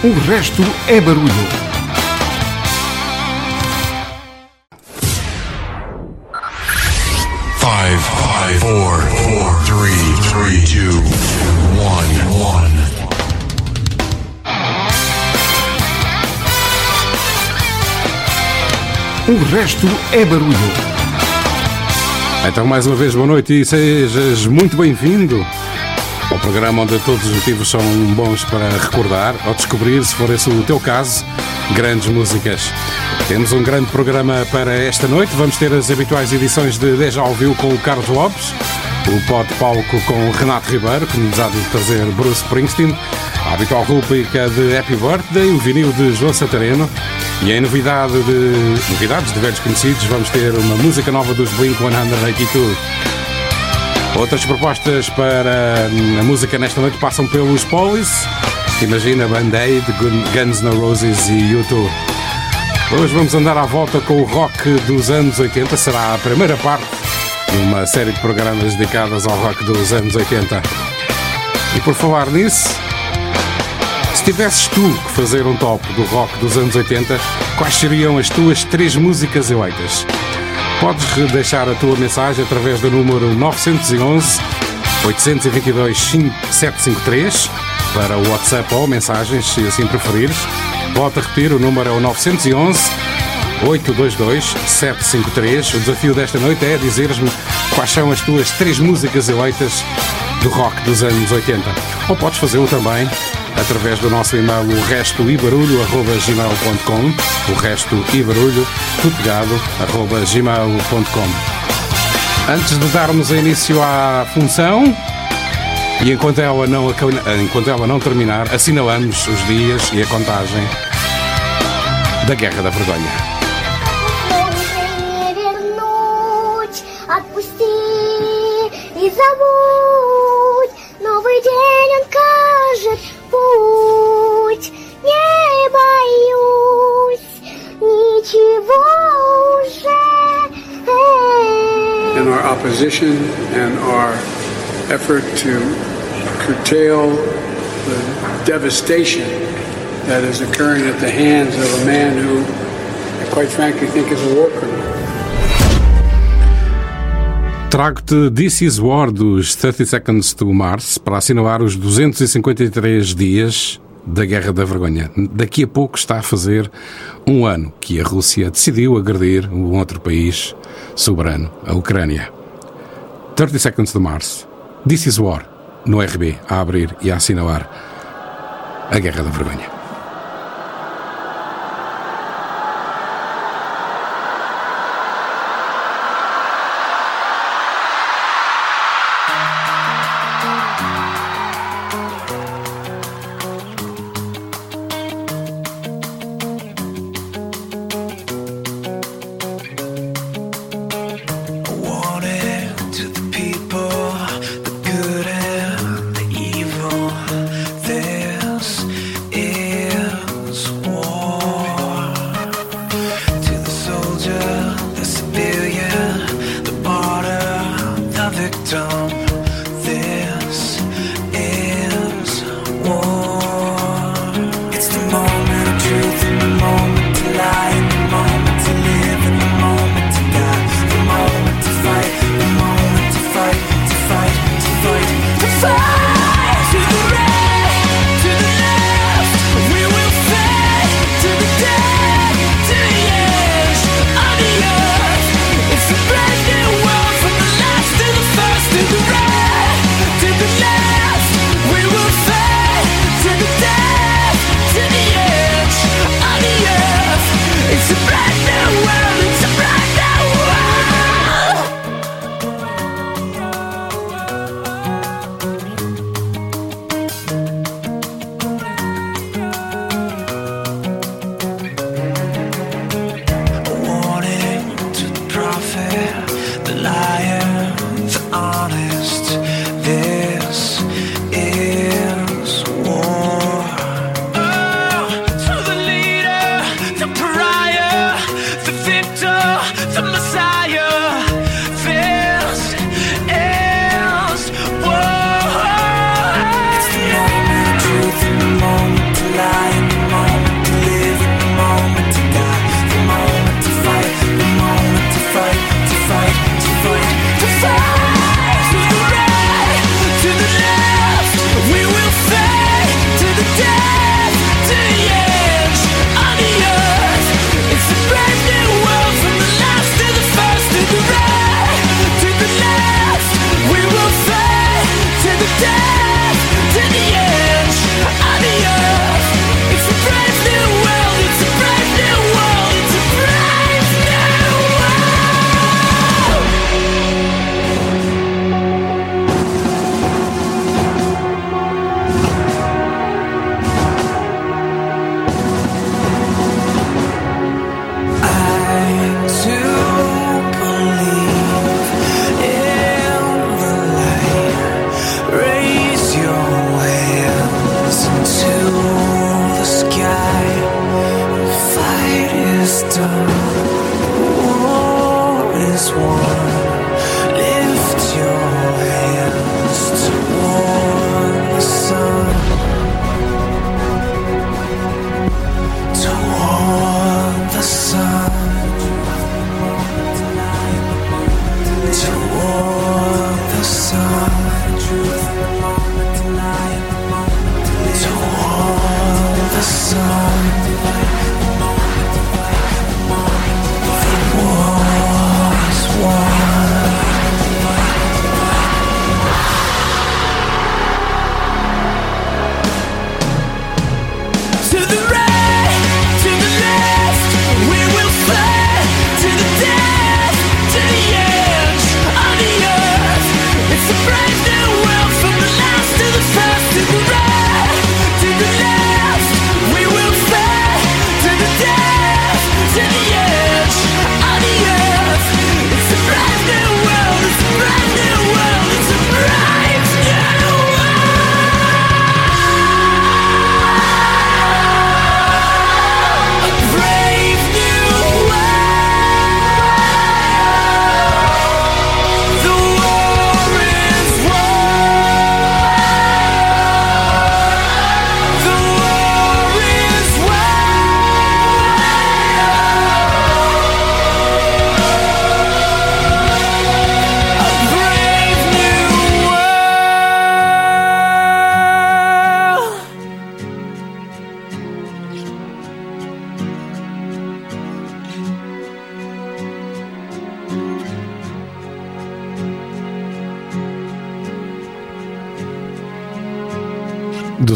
O resto é barulho. Five, five, four, four, three, three, two, one, one. O resto é barulho. Então, mais uma vez, boa noite e sejas muito bem-vindo ao programa onde todos os motivos são bons para recordar ou descobrir, se for esse o teu caso, grandes músicas. Temos um grande programa para esta noite. Vamos ter as habituais edições de Deja Ouviu com o Carlos Lopes, o pó de palco com o Renato Ribeiro, que nos há de trazer Bruce Springsteen, a habitual rubrica de Happy Birthday, o vinil de João Santareno e em novidade de novidades de velhos conhecidos, vamos ter uma música nova dos Blink 182. Outras propostas para a música nesta noite passam pelos Police, imagina Band-Aid, Guns N' Roses e U2. Hoje vamos andar à volta com o rock dos anos 80, será a primeira parte de uma série de programas dedicadas ao rock dos anos 80. E por falar nisso, se tivesses tu que fazer um top do rock dos anos 80, quais seriam as tuas três músicas eleitas? Podes deixar a tua mensagem através do número 911 822 753 para o WhatsApp ou mensagens, se assim preferires. Volto a repetir, o número é o 911 822 753. O desafio desta noite é dizeres-me quais são as tuas três músicas eleitas do rock dos anos 80. Ou podes fazê-lo também através do nosso e-mail o resto ibarulho.gmail.com o resto ibarulho, tudo pegado, arroba gmail.com Antes de darmos início à função e enquanto ela, não, enquanto ela não terminar, assinalamos os dias e a contagem da Guerra da Vergonha. забудь, новый день In our opposition and our effort to curtail the devastation that is occurring at the hands of a man who, I quite frankly, think is a war criminal. Trago-te This Is War dos 30 Seconds to Mars para assinalar os 253 dias da Guerra da Vergonha. Daqui a pouco está a fazer um ano que a Rússia decidiu agredir um outro país soberano, a Ucrânia. 30 Seconds to Mars. This Is War no RB a abrir e a assinalar a Guerra da Vergonha. To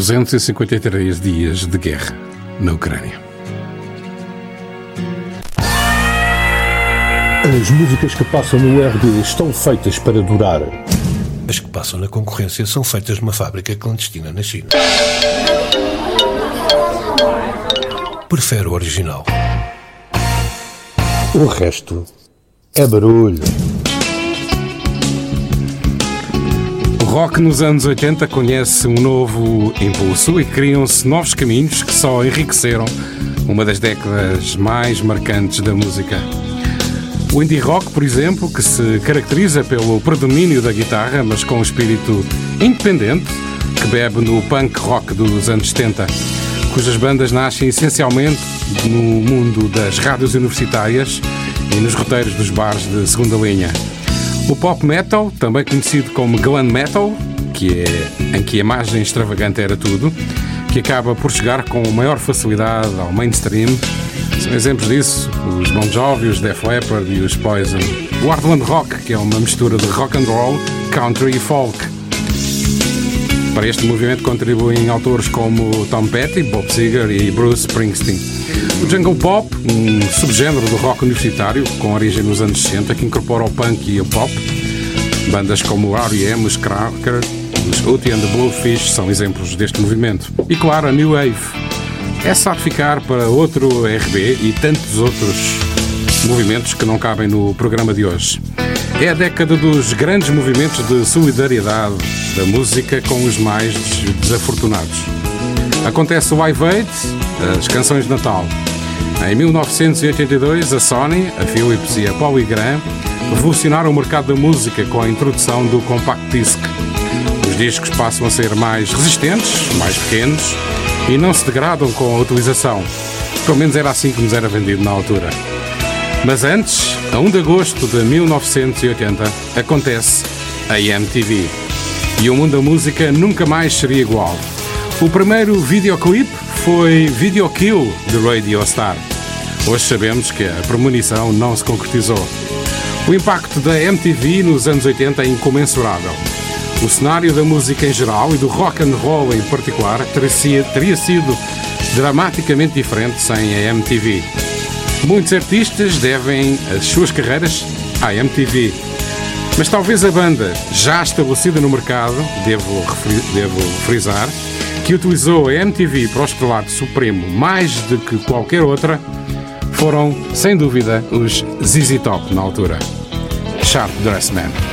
253 dias de guerra na Ucrânia. As músicas que passam no RD estão feitas para durar. As que passam na concorrência são feitas numa fábrica clandestina na China. Prefere o original. O resto é barulho. Rock nos anos 80 conhece um novo impulso e criam-se novos caminhos que só enriqueceram uma das décadas mais marcantes da música. O indie rock, por exemplo, que se caracteriza pelo predomínio da guitarra, mas com um espírito independente, que bebe no punk rock dos anos 70, cujas bandas nascem essencialmente no mundo das rádios universitárias e nos roteiros dos bares de segunda linha. O pop metal, também conhecido como glam metal, que é em que a imagem extravagante era tudo, que acaba por chegar com maior facilidade ao mainstream. São exemplos disso os Bon Jovi, os Def Leppard e os Poison. O Hardland Rock, que é uma mistura de rock and roll, country e folk. Para este movimento contribuem autores como Tom Petty, Bob Seger e Bruce Springsteen. O jungle pop, um subgénero do rock universitário com origem nos anos 60 que incorpora o punk e o pop. Bandas como o R.E.M., os Cracker, os Uti and the Bluefish são exemplos deste movimento. E claro, a New Wave. É ficar para outro RB e tantos outros movimentos que não cabem no programa de hoje. É a década dos grandes movimentos de solidariedade da música com os mais desafortunados. Acontece o Live Aid, as canções de Natal. Em 1982, a Sony, a Philips e a Polygram revolucionaram o mercado da música com a introdução do Compact Disc. Os discos passam a ser mais resistentes, mais pequenos e não se degradam com a utilização. Pelo menos era assim que nos era vendido na altura. Mas antes, a 1 de agosto de 1980, acontece a MTV. E o mundo da música nunca mais seria igual. O primeiro videoclipe foi Video Kill de Radio Star. Hoje sabemos que a premonição não se concretizou. O impacto da MTV nos anos 80 é incomensurável. O cenário da música em geral e do rock and roll em particular teria, sido dramaticamente diferente sem a MTV. Muitos artistas devem as suas carreiras à MTV. Mas talvez a banda, já estabelecida no mercado, devo, devo frisar, que utilizou a MTV para o estrelato supremo mais do que qualquer outra, foram, sem dúvida, os ZZ Top na altura. Sharp Dressman.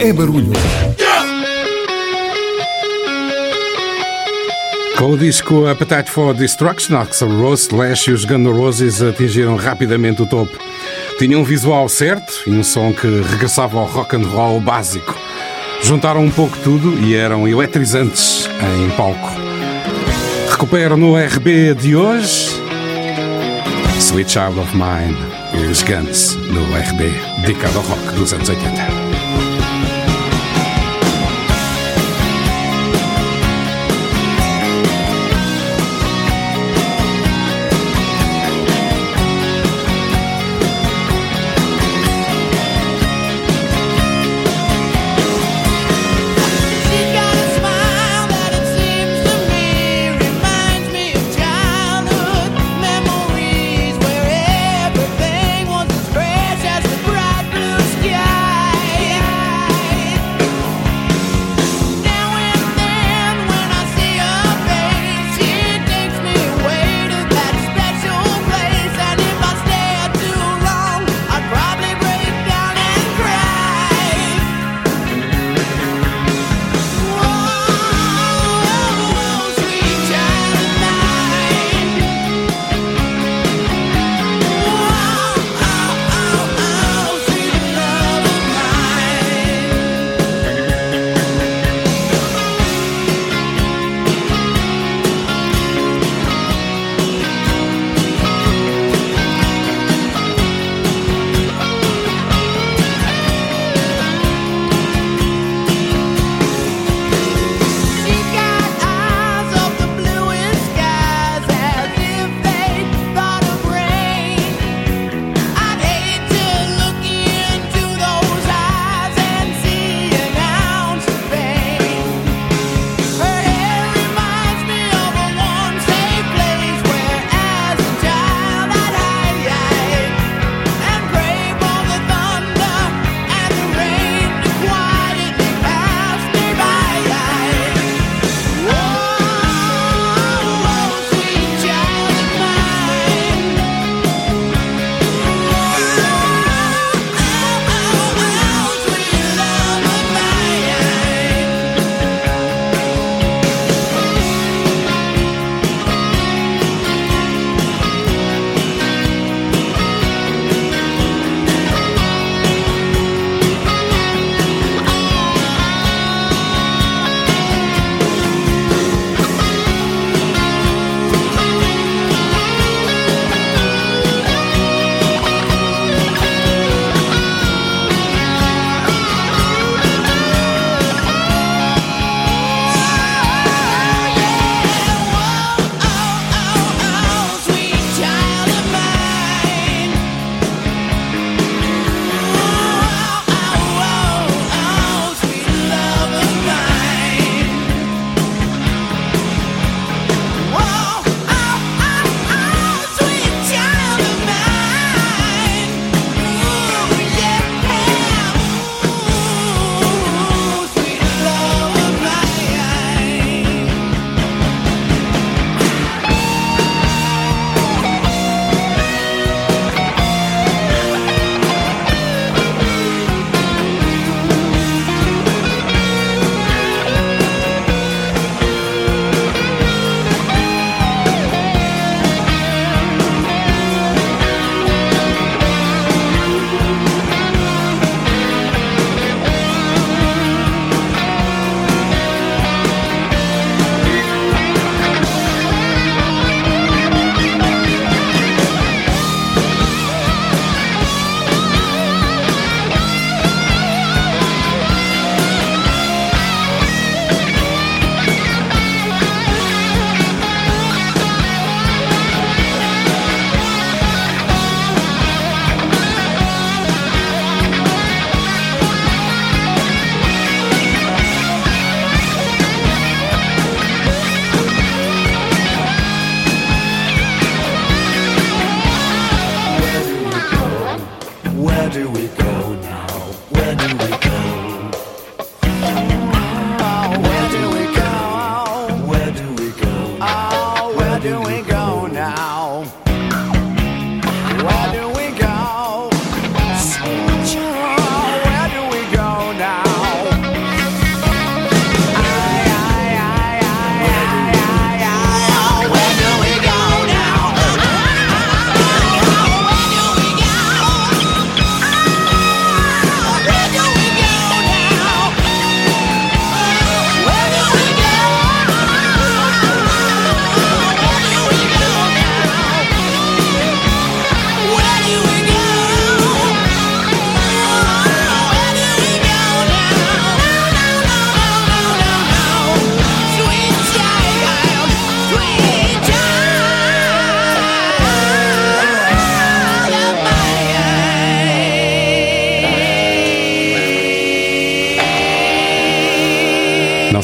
É barulho. Com o disco Appetite for Destruction, Axl Rose, Slash e os Guns Roses atingiram rapidamente o topo. Tinham um visual certo e um som que regressava ao rock and roll básico. Juntaram um pouco tudo e eram eletrizantes em palco. Recupero no RB de hoje Sweet Child of Mine e os Guns no RB dedicado rock dos anos 80.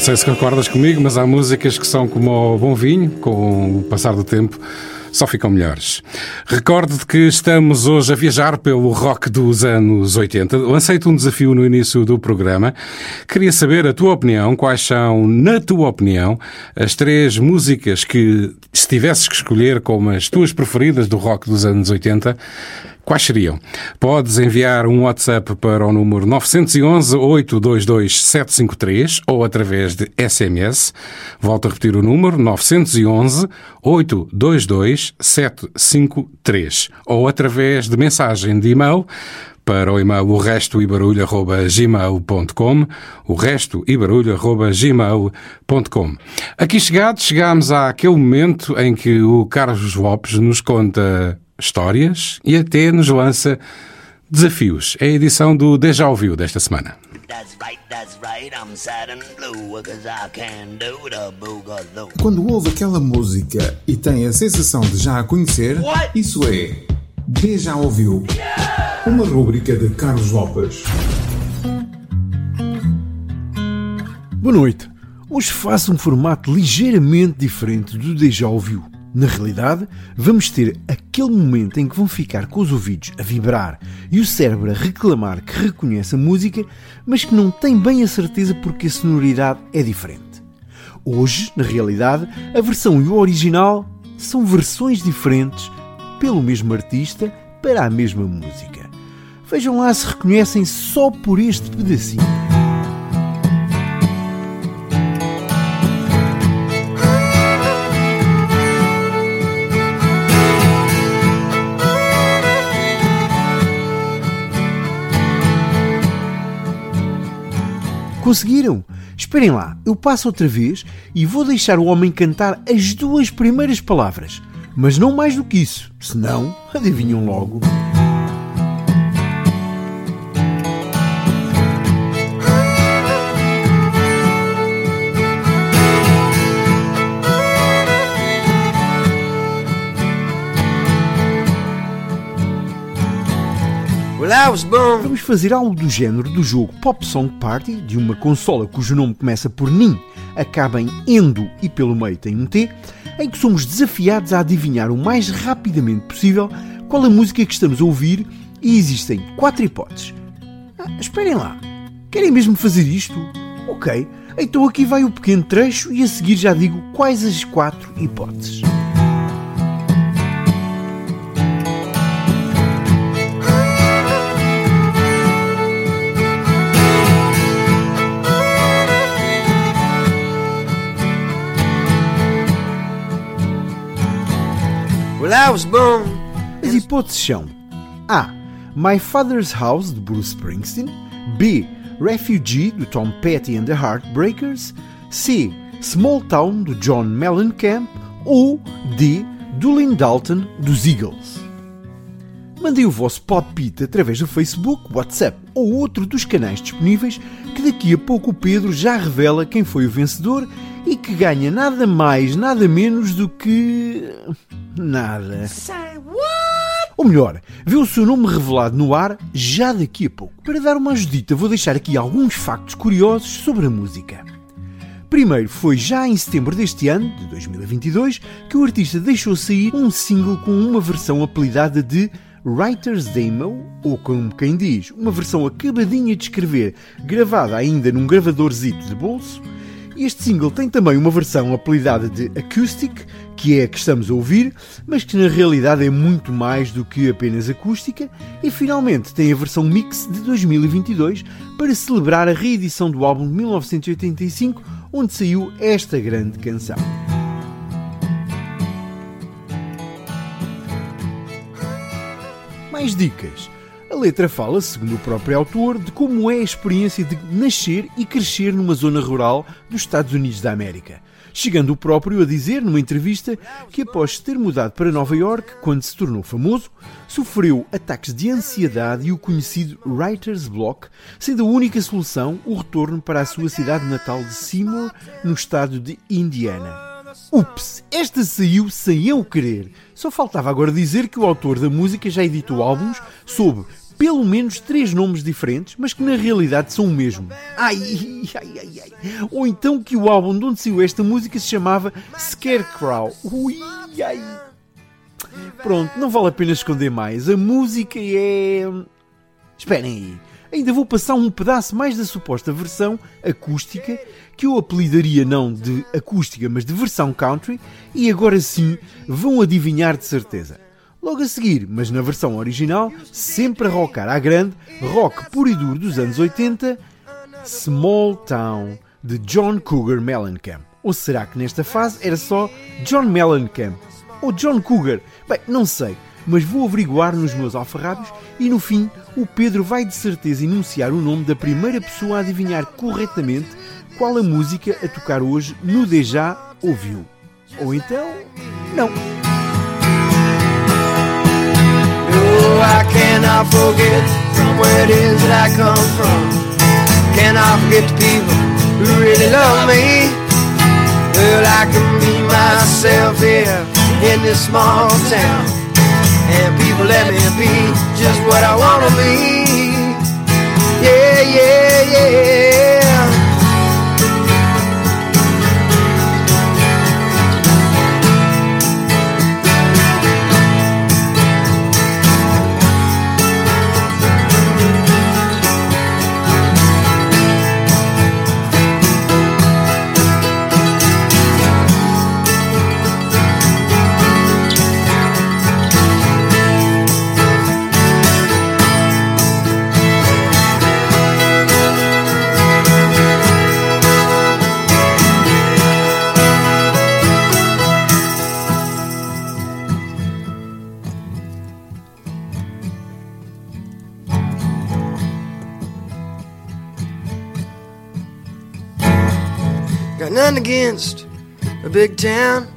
Sei se concordas comigo, mas há músicas que são como o bom vinho, com o passar do tempo só ficam melhores. Recordo-te que estamos hoje a viajar pelo rock dos anos 80. Lancei-te um desafio no início do programa. Queria saber a tua opinião, quais são, na tua opinião, as três músicas que, se tivesses que escolher como as tuas preferidas do rock dos anos 80, Quais seriam? Podes enviar um WhatsApp para o número 911-822-753 ou através de SMS. Volto a repetir o número 911-822-753 ou através de mensagem de e-mail para o e-mail o resto e barulho.gmail.com o resto e barulho.gmail.com Aqui chegados, chegámos àquele momento em que o Carlos Lopes nos conta histórias e até nos lança desafios. É a edição do Deja Ouviu desta semana. Quando ouve aquela música e tem a sensação de já a conhecer, isso é Deja Ouviu. Uma rúbrica de Carlos Lopes. Boa noite. Hoje faço um formato ligeiramente diferente do Deja Ouviu. Na realidade, vamos ter aquele momento em que vão ficar com os ouvidos a vibrar e o cérebro a reclamar que reconhece a música, mas que não tem bem a certeza porque a sonoridade é diferente. Hoje, na realidade, a versão e o original são versões diferentes pelo mesmo artista para a mesma música. Vejam lá se reconhecem só por este pedacinho. Conseguiram? Esperem lá, eu passo outra vez e vou deixar o homem cantar as duas primeiras palavras. Mas não mais do que isso, senão adivinham logo. Born. Vamos fazer algo do género do jogo Pop Song Party, de uma consola cujo nome começa por NIN, acaba em ENDO e pelo meio tem um T, em que somos desafiados a adivinhar o mais rapidamente possível qual a música que estamos a ouvir e existem quatro hipóteses. Ah, esperem lá, querem mesmo fazer isto? Ok, então aqui vai o pequeno trecho e a seguir já digo quais as quatro hipóteses. Was born. As hipóteses são A. My Father's House, de Bruce Springsteen B. Refugee, do Tom Petty and the Heartbreakers C. Small Town, do John Mellencamp ou D. Doolin Dalton, dos Eagles. Mandem o vosso palpite através do Facebook, WhatsApp ou outro dos canais disponíveis que daqui a pouco o Pedro já revela quem foi o vencedor e que ganha nada mais, nada menos do que... nada. Ou melhor, vê o seu nome revelado no ar já daqui a pouco. Para dar uma ajudita, vou deixar aqui alguns factos curiosos sobre a música. Primeiro, foi já em setembro deste ano, de 2022, que o artista deixou sair um single com uma versão apelidada de Writer's Demo, ou como quem diz, uma versão acabadinha de escrever, gravada ainda num gravadorzito de bolso. Este single tem também uma versão apelidada de Acoustic, que é a que estamos a ouvir, mas que na realidade é muito mais do que apenas acústica, e finalmente tem a versão mix de 2022 para celebrar a reedição do álbum de 1985, onde saiu esta grande canção. Mais dicas. A letra fala, segundo o próprio autor, de como é a experiência de nascer e crescer numa zona rural dos Estados Unidos da América. Chegando o próprio a dizer numa entrevista que após ter mudado para Nova York, quando se tornou famoso, sofreu ataques de ansiedade e o conhecido Writer's Block, sendo a única solução o retorno para a sua cidade natal de Seymour, no estado de Indiana. Ups, esta saiu sem eu querer. Só faltava agora dizer que o autor da música já editou álbuns sob pelo menos três nomes diferentes, mas que na realidade são o mesmo. Ai, ai, ai, ai. Ou então que o álbum de onde saiu esta música se chamava Scarecrow. Ui, ai. Pronto, não vale a pena esconder mais. A música é. Esperem aí. Ainda vou passar um pedaço mais da suposta versão acústica, que eu apelidaria não de acústica, mas de versão country, e agora sim vão adivinhar de certeza. Logo a seguir, mas na versão original, sempre a rockar à grande, rock puro e duro dos anos 80, Small Town, de John Cougar Mellencamp. Ou será que nesta fase era só John Mellencamp? Ou John Cougar? Bem, não sei, mas vou averiguar nos meus alfarrábios e no fim o Pedro vai de certeza enunciar o nome da primeira pessoa a adivinhar corretamente qual a música a tocar hoje no Deja ouviu. Ou então, não. Me. Well, I can be myself here in this small town. And people let me be just what I wanna be. Yeah, yeah, yeah. Got nothing against a big town.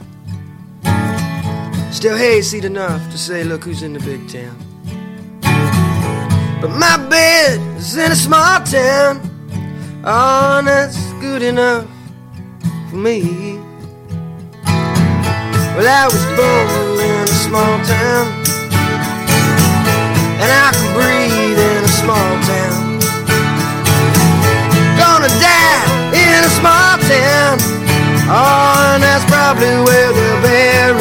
Still hayseed enough to say, look who's in the big town. But my bed is in a small town. Oh, and that's good enough for me. Well, I was born in a small town. And I can breathe in a small town. Gonna die in a small town. Oh, and that's probably where they'll bury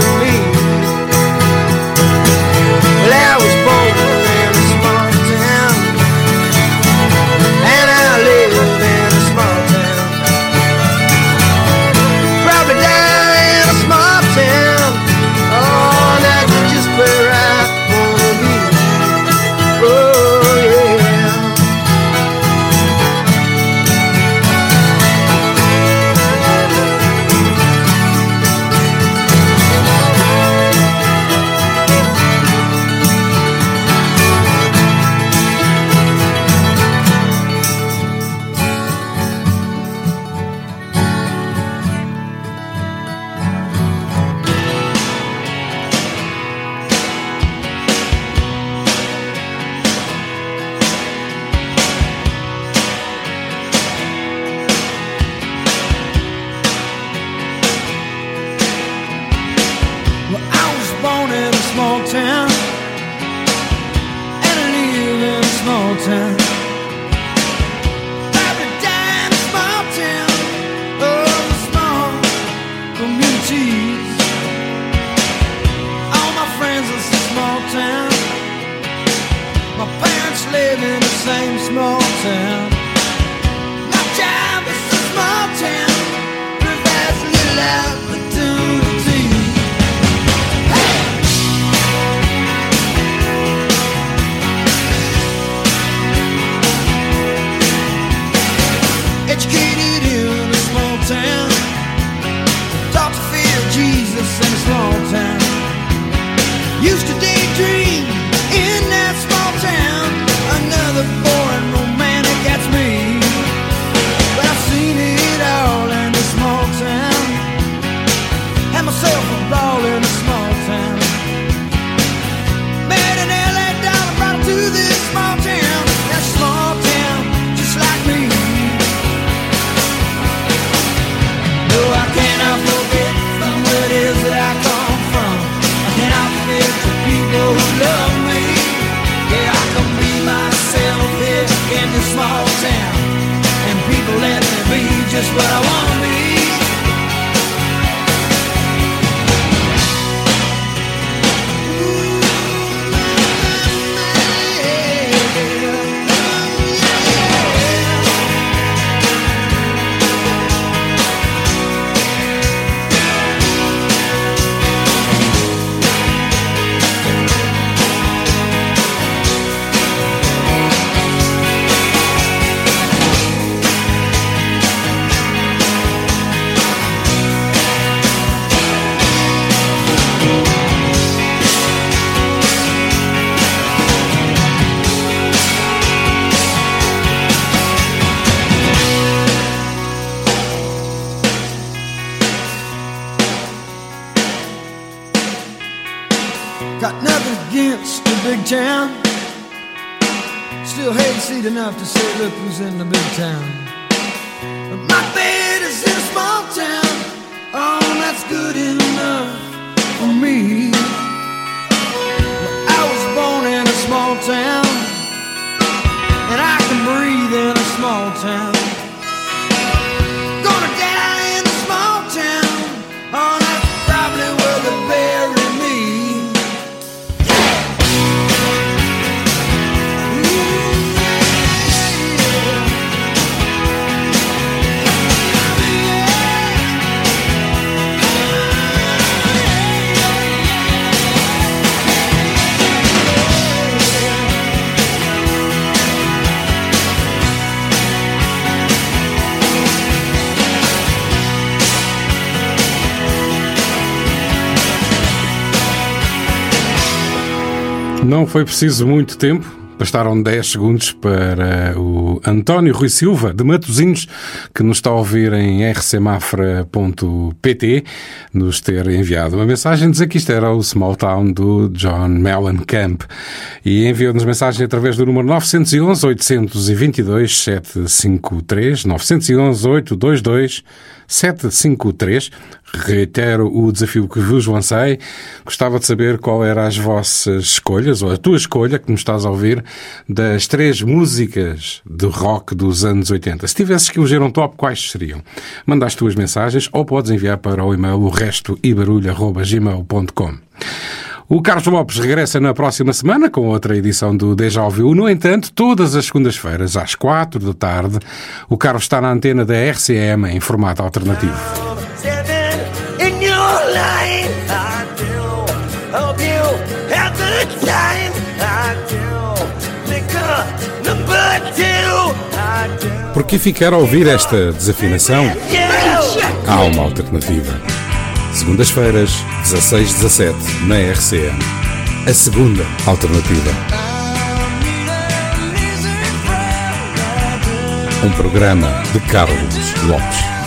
foi preciso muito tempo. Bastaram 10 segundos para o António Rui Silva, de Matosinhos, que nos está a ouvir em rcmafra.pt, nos ter enviado uma mensagem, dizer que isto era o Small Town do John Mellencamp. E enviou-nos mensagem através do número 911 822 753, 911 822 753. Reitero o desafio que vos lancei. Gostava de saber qual eram as vossas escolhas, ou a tua escolha, que nos estás a ouvir, das três músicas de rock dos anos 80. Se tivesses que eleger um top, quais seriam? Manda as tuas mensagens ou podes enviar para o e-mail o resto ibarulho.gmail.com. O Carlos Lopes regressa na próxima semana com outra edição do Deja Ouviu. No entanto, todas as segundas-feiras, às quatro da tarde, o Carlos está na antena da RCM em formato alternativo. Por que ficar a ouvir esta desafinação? Há uma alternativa. Segundas-feiras, 16-17, na RCM. A segunda alternativa. Um programa de Carlos Lopes.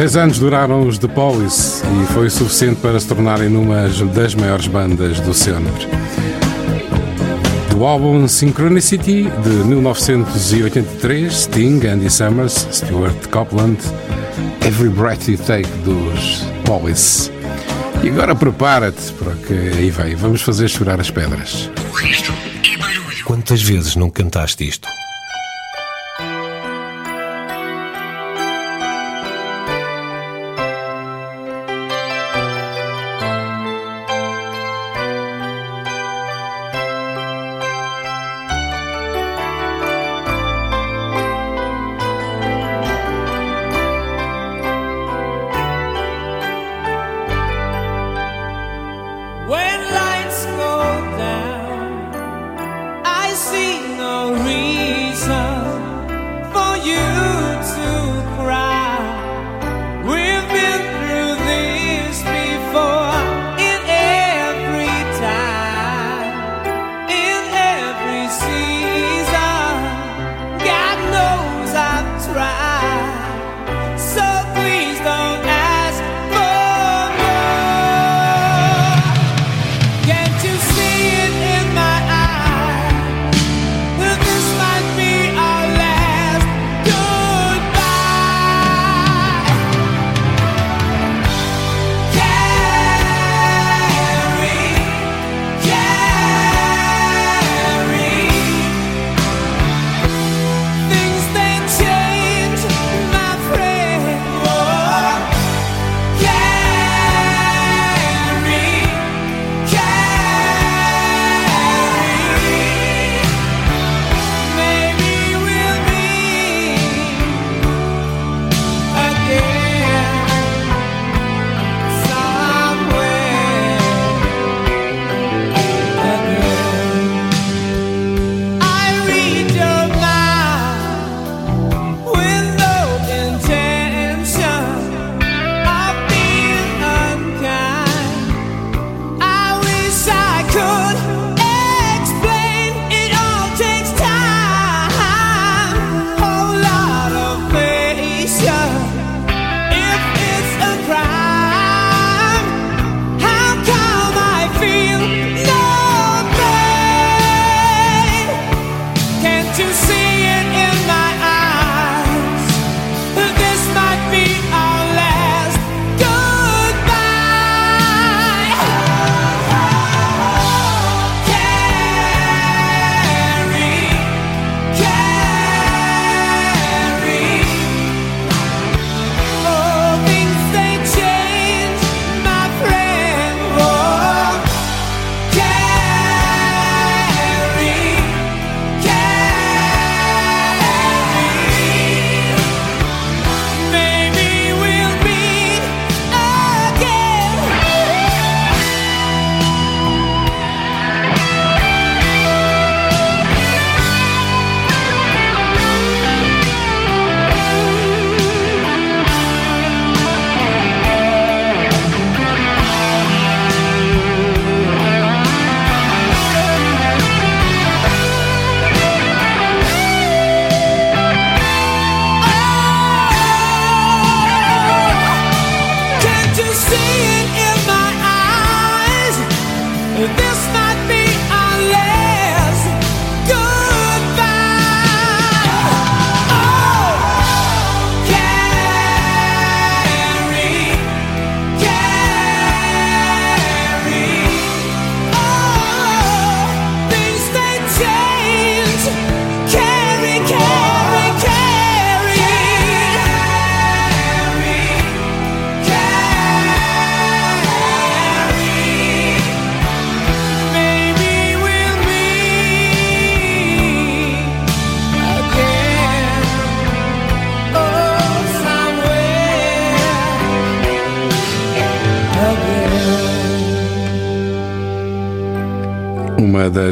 Seis anos duraram os The Police e foi o suficiente para se tornarem numa das maiores bandas do sempre. Do álbum Synchronicity de 1983, Sting, Andy Summers, Stuart Copeland, Every Breath You Take dos Police. E agora prepara-te, porque aí vem, vamos fazer chorar as pedras. Quantas vezes não cantaste isto?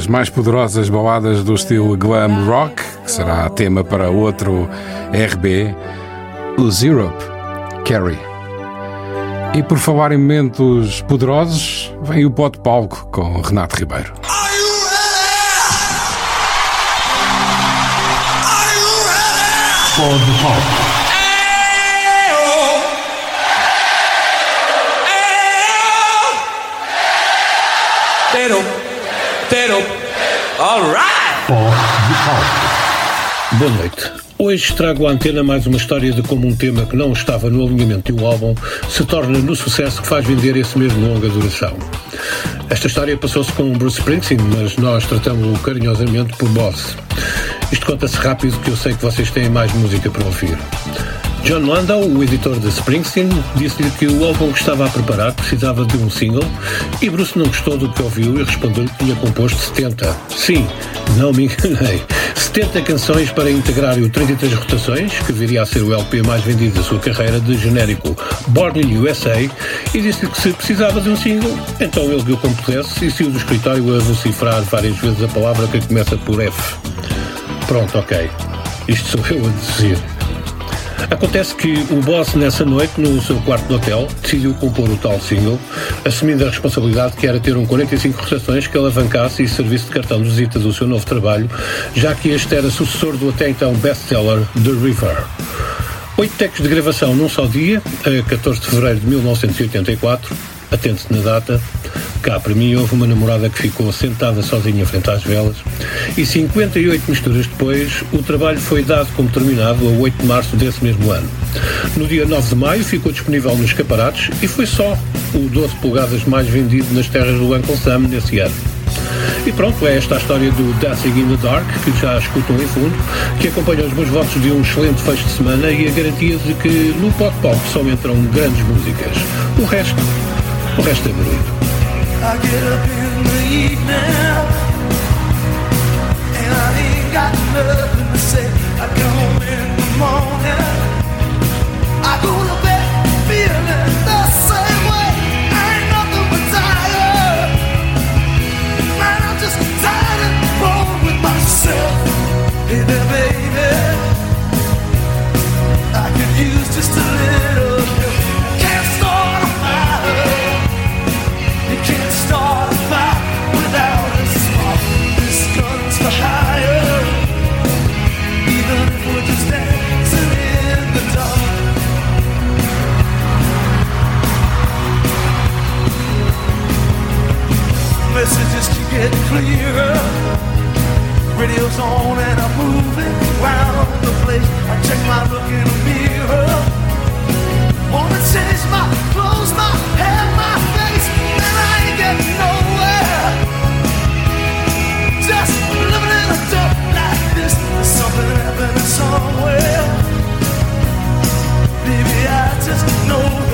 Mais poderosas baladas do estilo glam rock, que será tema para outro RB, os Europe, Carrie. E por falar em momentos poderosos, vem o pote palco com Renato Ribeiro. For the de palco. Boa noite. Hoje trago à antena mais uma história de como um tema que não estava no alinhamento de um álbum se torna no sucesso que faz vender esse mesmo longa duração. Esta história passou-se com Bruce Springsteen, mas nós tratamos-o carinhosamente por Boss. Isto conta-se rápido que eu sei que vocês têm mais música para ouvir. John Landau, o editor de Springsteen, disse-lhe que o álbum que estava a preparar precisava de um single e Bruce não gostou do que ouviu e respondeu-lhe que tinha composto 70. Sim, não me enganei. 70 canções para integrar o 33 rotações, que viria a ser o LP mais vendido da sua carreira, de genérico Born in USA, e disse-lhe que se precisava de um single, então ele que o compusesse e saiu do escritório a vocifrar várias vezes a palavra que começa por F. Pronto, ok. Isto sou eu a dizer. Acontece que o boss, nessa noite, no seu quarto de hotel, decidiu compor o tal single, assumindo a responsabilidade que era ter um 45 rotações que alavancasse e serviço de cartão de visita do seu novo trabalho, já que este era sucessor do até então best-seller The River. Oito takes de gravação num só dia, a 14 de fevereiro de 1984, atente-se na data, cá para mim houve uma namorada que ficou sentada sozinha frente às velas, e 58 misturas depois, o trabalho foi dado como terminado a 8 de março desse mesmo ano. No dia 9 de maio ficou disponível nos escaparates e foi só o 12 polegadas mais vendido nas terras do Uncle Sam nesse ano. E pronto, é esta a história do Dancing in the Dark, que já escutam em fundo, que acompanha os meus votos de um excelente fecho de semana e a garantia de que no pop pop só entram grandes músicas. O resto, o resto é barulho. Got nothing to say. I come in the morning. I go to bed feeling the same way. Ain't nothing but tired. Man, I'm just tired and bored with myself. Baby. I could use just a little Getting clearer. Radio's on and I'm moving around the place. I check my look in the mirror. Wanna change my clothes, my hair, my face, and I ain't getting nowhere. Just living in a dump like this. There's something happening somewhere. Baby, I just know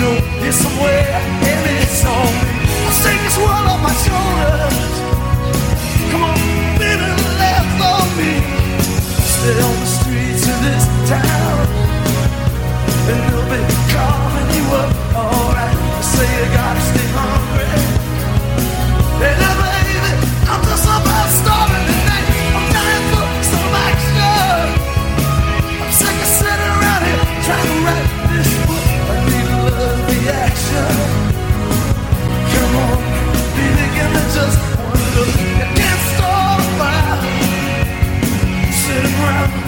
There's a somewhere, it's on me. I take this world off my shoulders. Come on, baby, laugh for me. Stay on the streets of this town, and they'll be calling you up. Just one look. You can't start a fire. Sitting around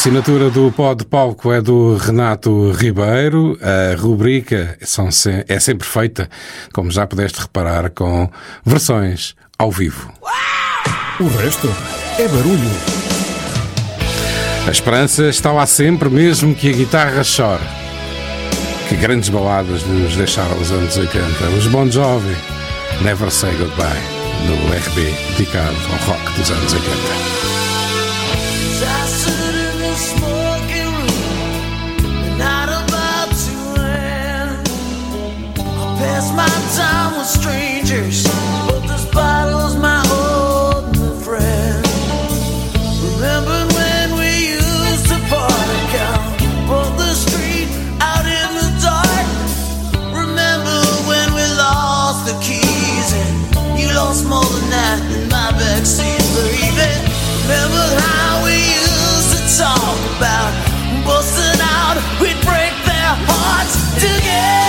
assinatura do pó de palco é do Renato Ribeiro. A rubrica é sempre feita, como já pudeste reparar, com versões ao vivo. O resto é barulho. A esperança está lá sempre, mesmo que a guitarra chore. Que grandes baladas nos deixaram os anos 80. Os Bon Jovi, Never Say Goodbye, no RB dedicado ao rock dos anos 80. Pass my time with strangers, but bottle's my friend. Remember when we used to count, both the street out in the dark. Remember when we lost the keys and you lost more than that in my backseat, baby. Remember how we used to talk about busting out, we'd break their hearts together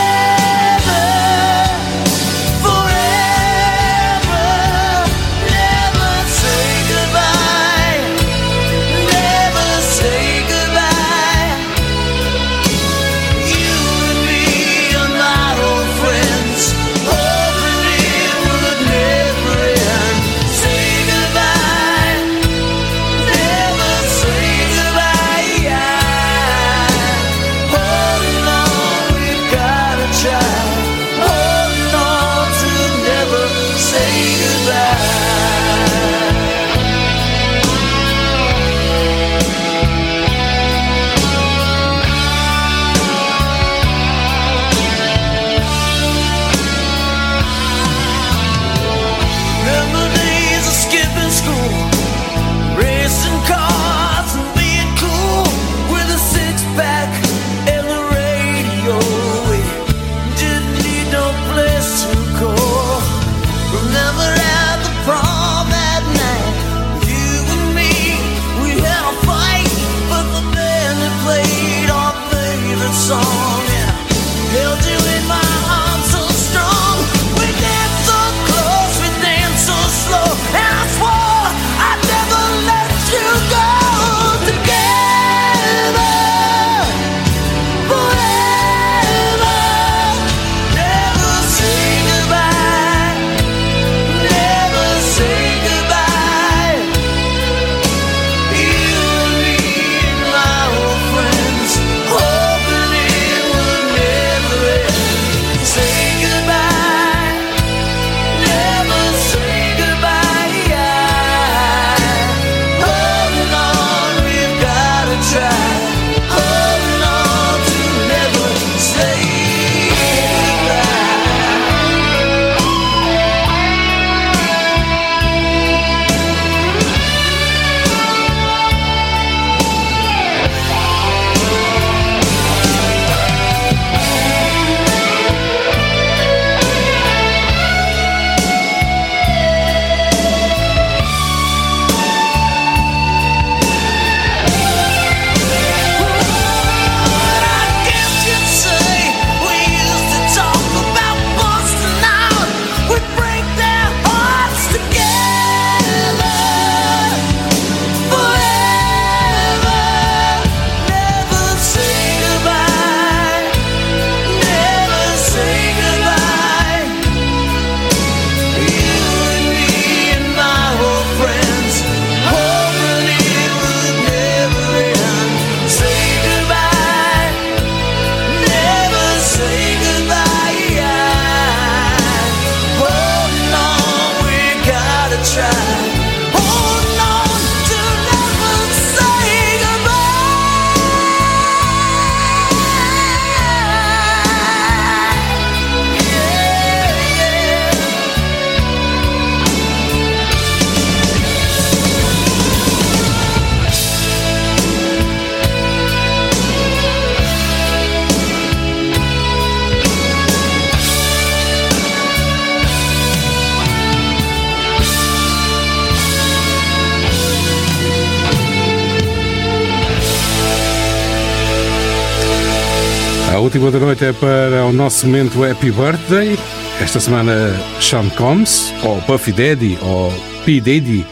é para o nosso momento Happy Birthday. Esta semana Sean Combs, ou Puffy Daddy, ou P. Daddy,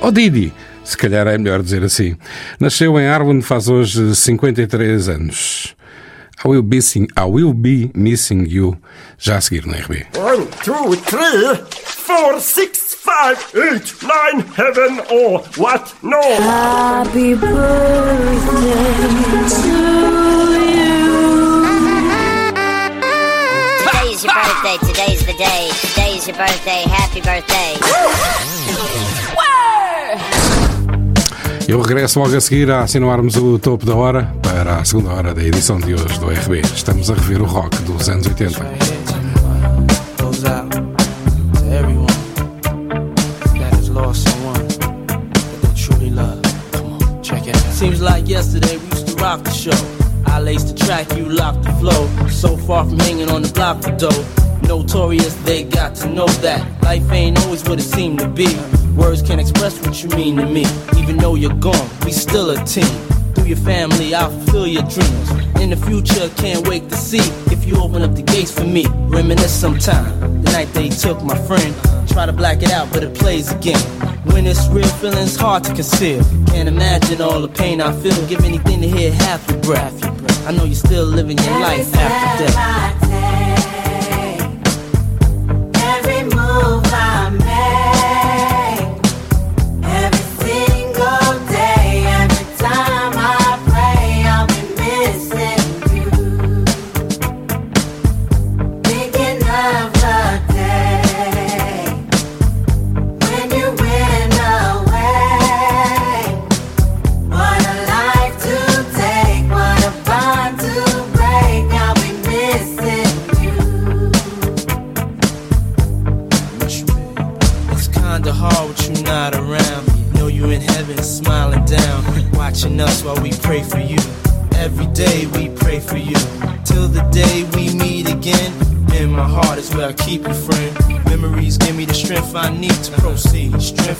ou Diddy. Se calhar é melhor dizer assim. Nasceu em Arwen faz hoje 53 anos. I will, be sing, I will be missing you. Já a seguir no RB. One, two, three, four, six, five, eight, nine, heaven or what? No. Happy birthday birthday, today's the day. Today's your birthday, happy birthday. Eu regresso logo a seguir a assinalarmos o topo da hora para a segunda hora da edição de hoje do RB. Estamos a rever o rock dos anos 80. goes out to everyone that has lost someone that they truly love. Come on, check it out. Seems like yesterday we used to rock the show. I laced the track, you locked the flow. So far from hanging on the block for dough. Notorious, they got to know that life ain't always what it seemed to be. Words can't express what you mean to me. Even though you're gone, we still a team. Through your family, I'll fulfill your dreams. In the future, can't wait to see if you open up the gates for me. Reminisce sometime. The night they took my friend. Try to black it out, but it plays again. When it's real, feeling's hard to conceal. Can't imagine all the pain I feel. Give anything to hear half your breath. I know you're still living your life after death.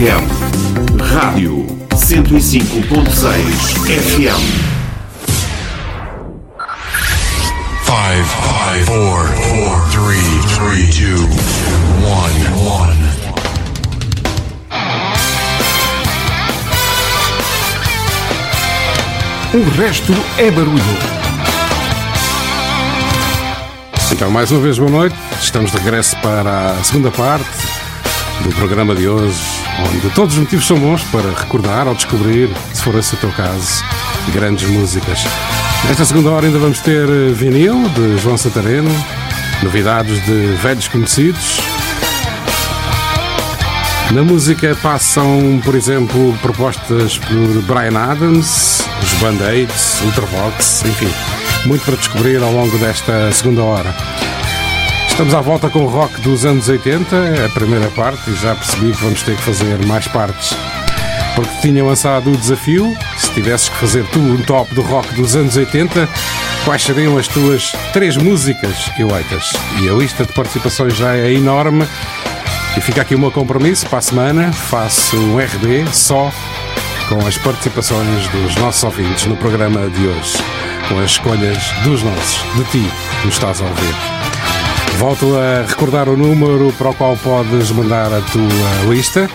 FM. Rádio 105.6 FM. 5, 5, 4, 4, 3, 3, 2, 1, 1. O resto é barulho. Então, mais uma vez, boa noite. Estamos de regresso para a segunda parte do programa de hoje onde todos os motivos são bons para recordar ou descobrir, se for esse o teu caso, grandes músicas. Nesta segunda hora ainda vamos ter eh, vinil de João Santareno, novidades de velhos conhecidos. Na música passam, por exemplo, propostas por Brian Adams, os Band-Aids, Ultravox, enfim, muito para descobrir ao longo desta segunda hora. Estamos à volta com o rock dos anos 80, é a primeira parte, e já percebi que vamos ter que fazer mais partes. Porque tinha lançado o desafio, se tivesses que fazer tu um top do rock dos anos 80, quais seriam as tuas três músicas eleitas? E a lista de participações já é enorme, e fica aqui o meu compromisso, para a semana faço um RB só com as participações dos nossos ouvintes no programa de hoje, com as escolhas dos nossos, de ti, que nos estás a ouvir. Volto a recordar o número para o qual podes mandar a tua lista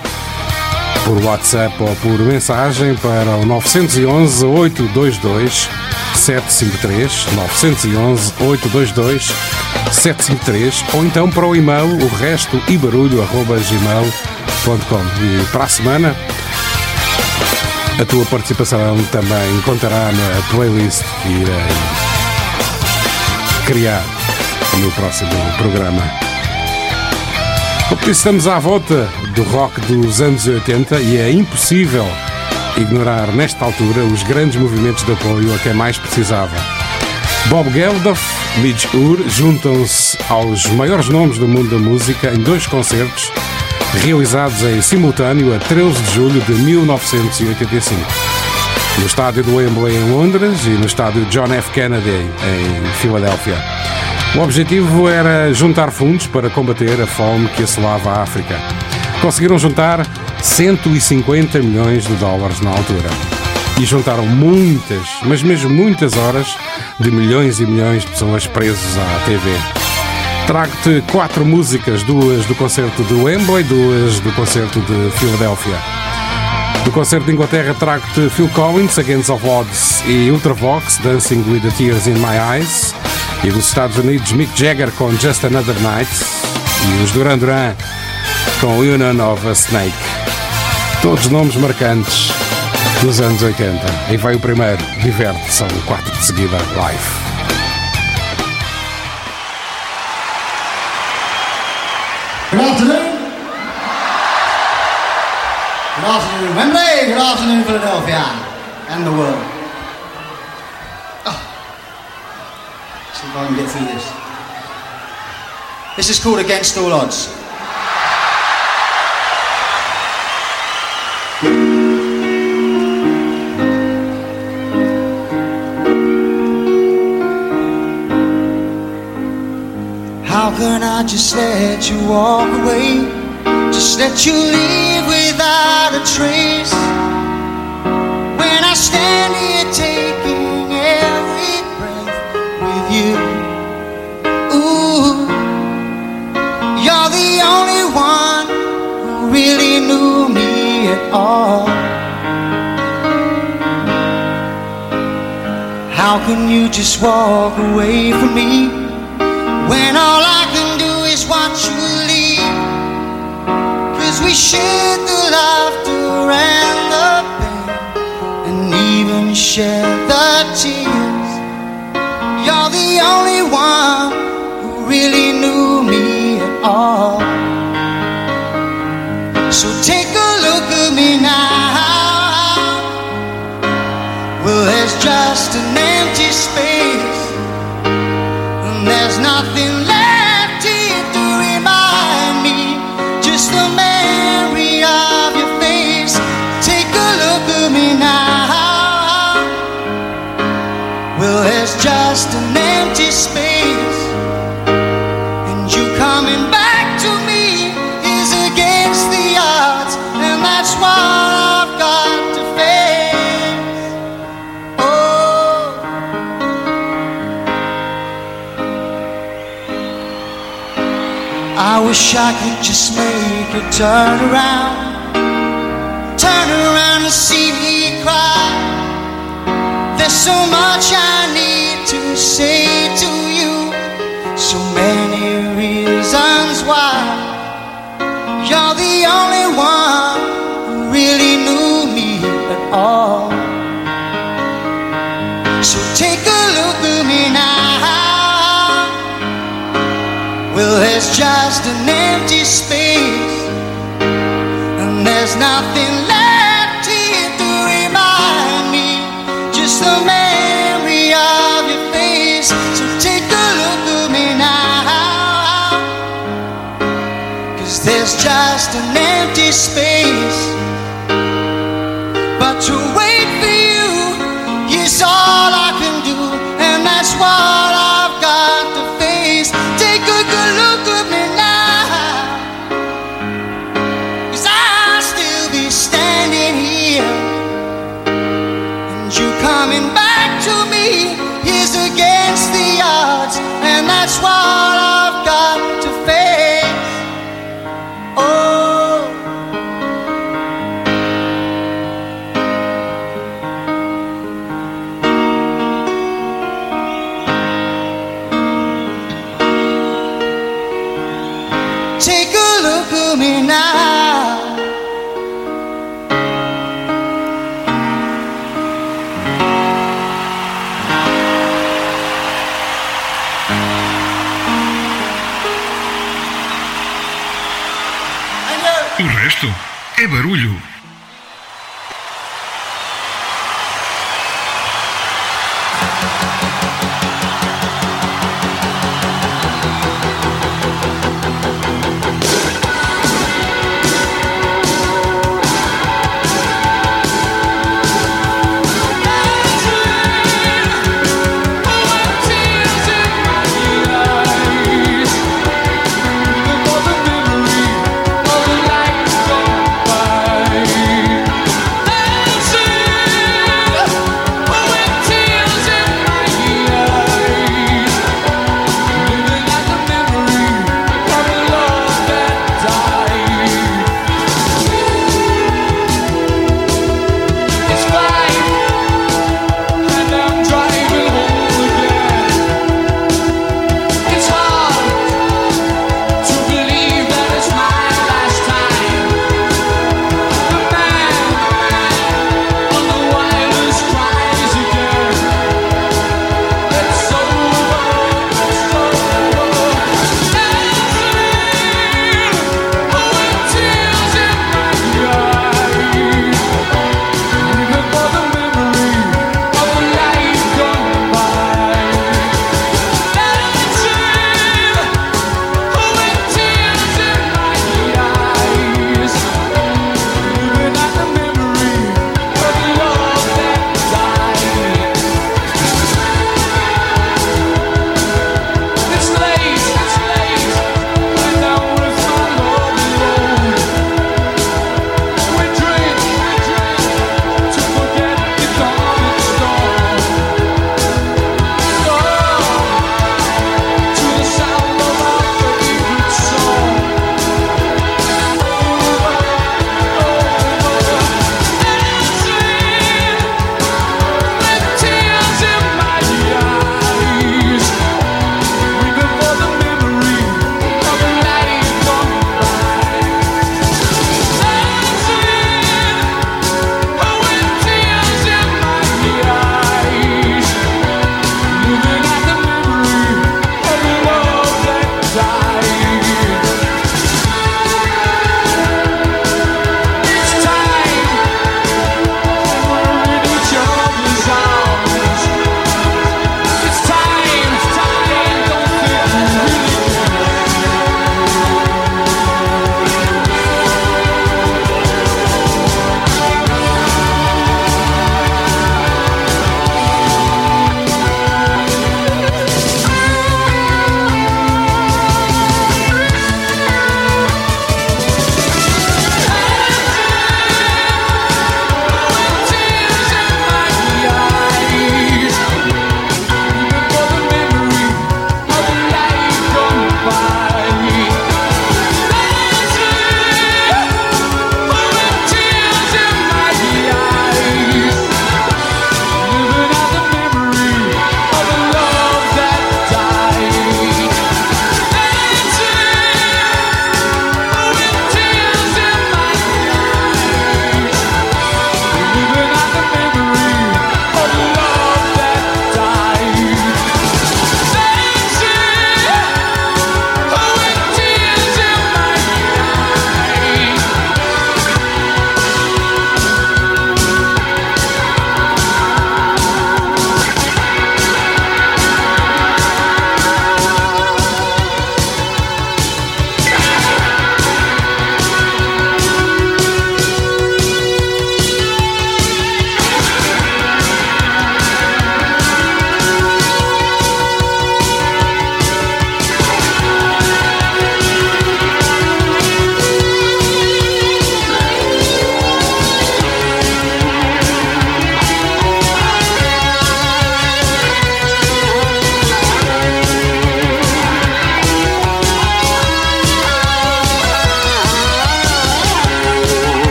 por WhatsApp ou por mensagem para o 911 822 753 911 822 753 ou então para o e-mail o resto e barulho arroba gmail.com e para a semana a tua participação também contará na playlist que irei criar no próximo programa. Disse, estamos à volta do rock dos anos 80 e é impossível ignorar nesta altura os grandes movimentos de apoio a quem mais precisava. Bob Geldof, Midge Ure juntam-se aos maiores nomes do mundo da música em dois concertos realizados em simultâneo a 13 de julho de 1985. No estádio do Wembley em Londres e no estádio John F. Kennedy em Filadélfia. O objetivo era juntar fundos para combater a fome que assolava a África. Conseguiram juntar 150 milhões de dólares na altura. E juntaram muitas, mas mesmo muitas horas de milhões e milhões de pessoas presas à TV. Trago-te quatro músicas, duas do concerto de Wembley, duas do concerto de Filadélfia. Do concerto de Inglaterra trago-te Phil Collins, Against of Odds e Ultravox, Dancing with the Tears in My Eyes. E dos Estados Unidos, Mick Jagger com Just Another Night. E os Duran Duran com Union of a Snake. Todos nomes marcantes dos anos 80. Aí vai o primeiro, Diverte, são quatro de seguida, live. Good afternoon. Good afternoon, Wembley. Good afternoon, Philadelphia, and the world. I can get through this. This is called Against All Odds. How can I just let you walk away? Just let you leave without a trace. When I stand here the only one who really knew me at all. How can you just walk away from me? When all I can do is watch you leave Cause we shared the laughter and the pain And even shared the tears You're the only one who really knew me all So take a look at me now. Well, there's just an empty space I could just make you turn around, turn around and see me cry. There's so much I need to say to you, so many reasons why. You're the only one. empty space, and there's nothing.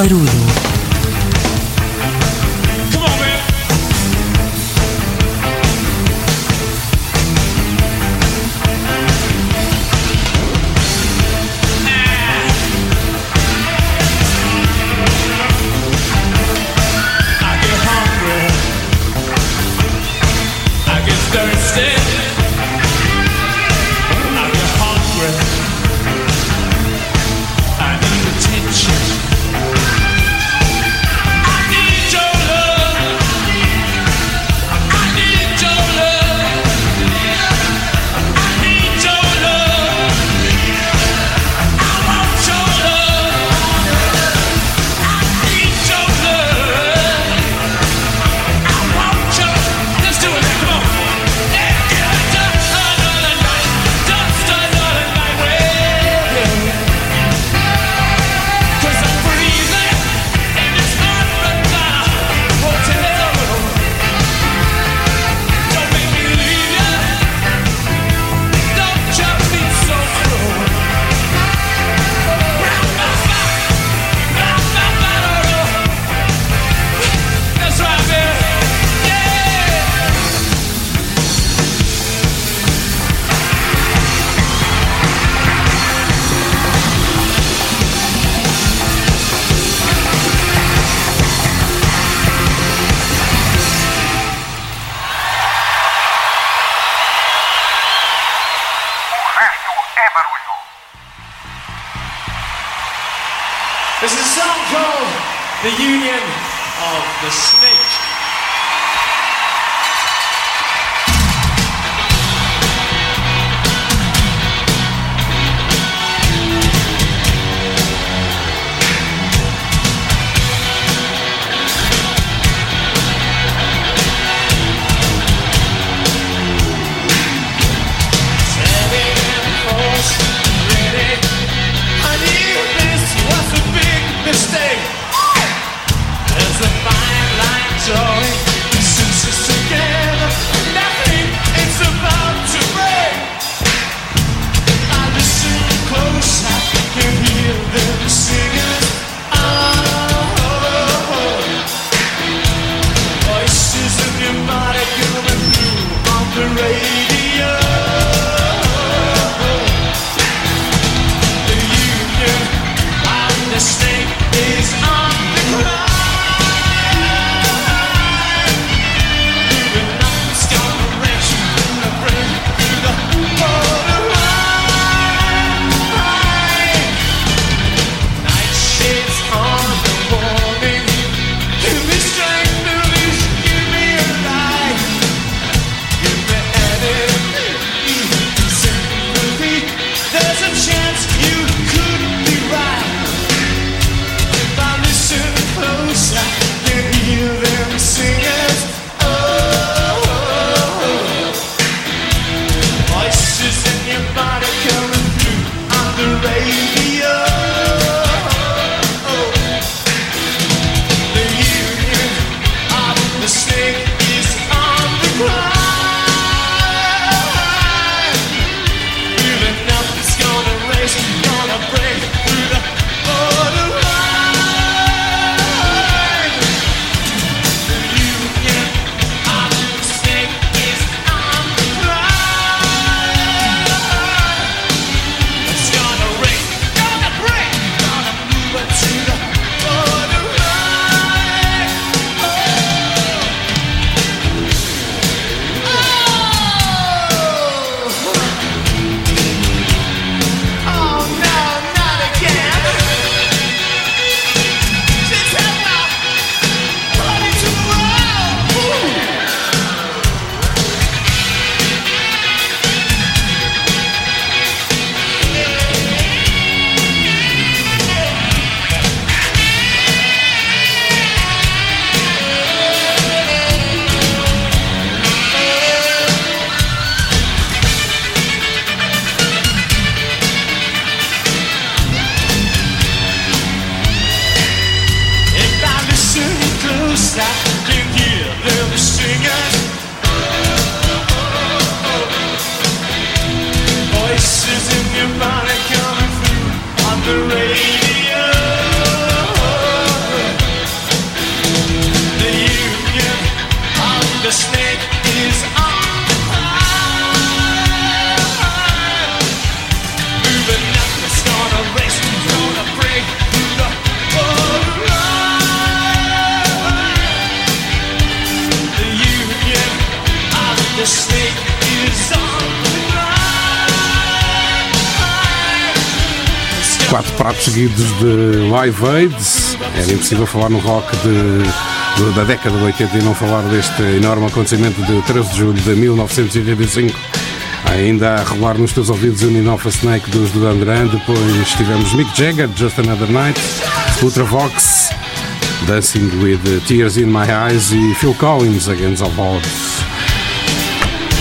Barulho. Seguidos de Live Aid. Era impossível falar no rock de, de- da década de 80 e não falar deste enorme acontecimento de 13 de julho de 1985. Ainda a rolar nos teus ouvidos Union of a Snake dos Duran Duran. Depois tivemos Mick Jagger, Just Another Night, Ultravox, Dancing with Tears in My Eyes e Phil Collins, Against All Odds.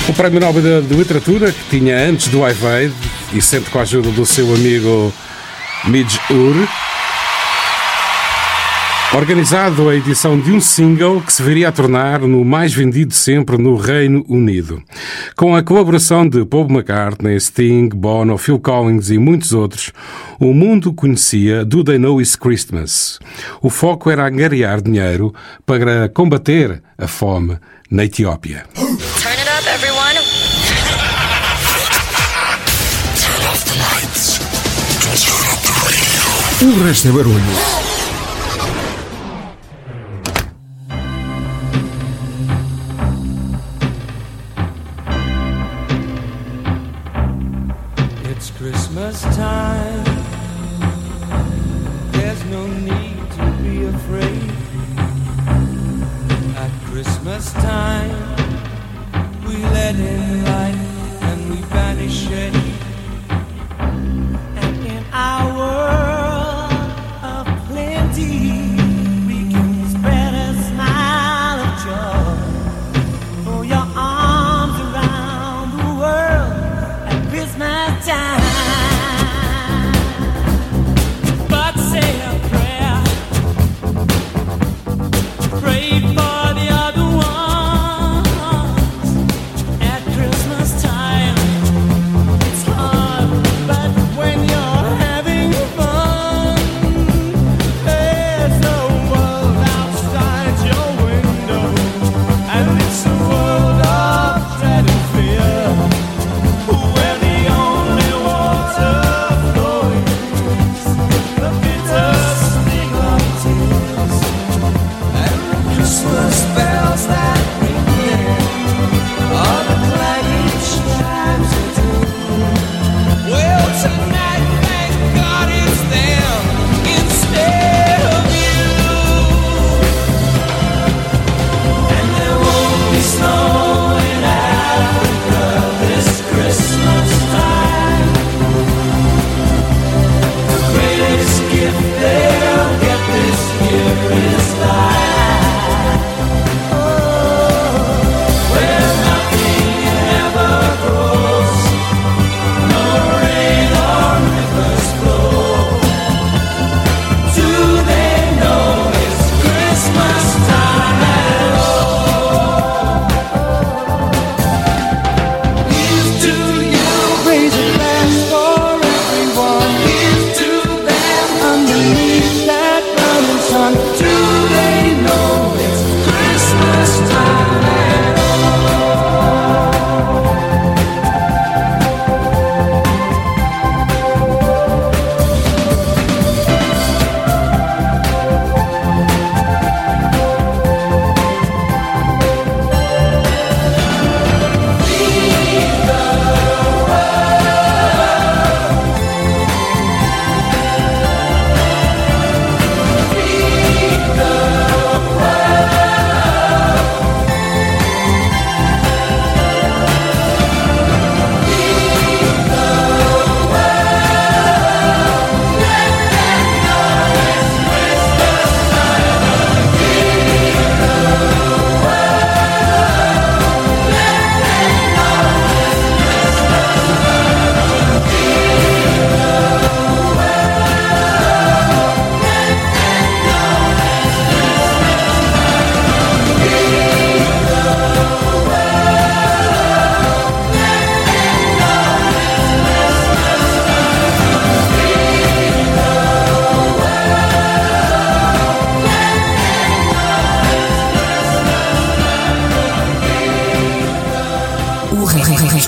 O Prémio Nobel de, de Literatura, que tinha antes do Live Aid, e sempre com a ajuda do seu amigo Midge Ure, organizado a edição de um single que se viria a tornar no mais vendido sempre no Reino Unido. Com a colaboração de Paul McCartney, Sting, Bono, Phil Collins e muitos outros, o mundo conhecia Do They Know It's Christmas. O foco era angariar dinheiro para combater a fome na Etiópia. у решневе руні.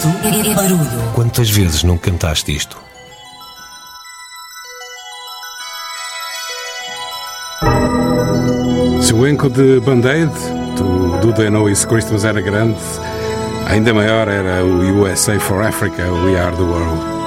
Isto é barulho. Quantas vezes não cantaste isto? Se o enco de Band-Aid, do Do They Know It's Christmas era grande. Ainda maior era o USA for Africa, We Are the World.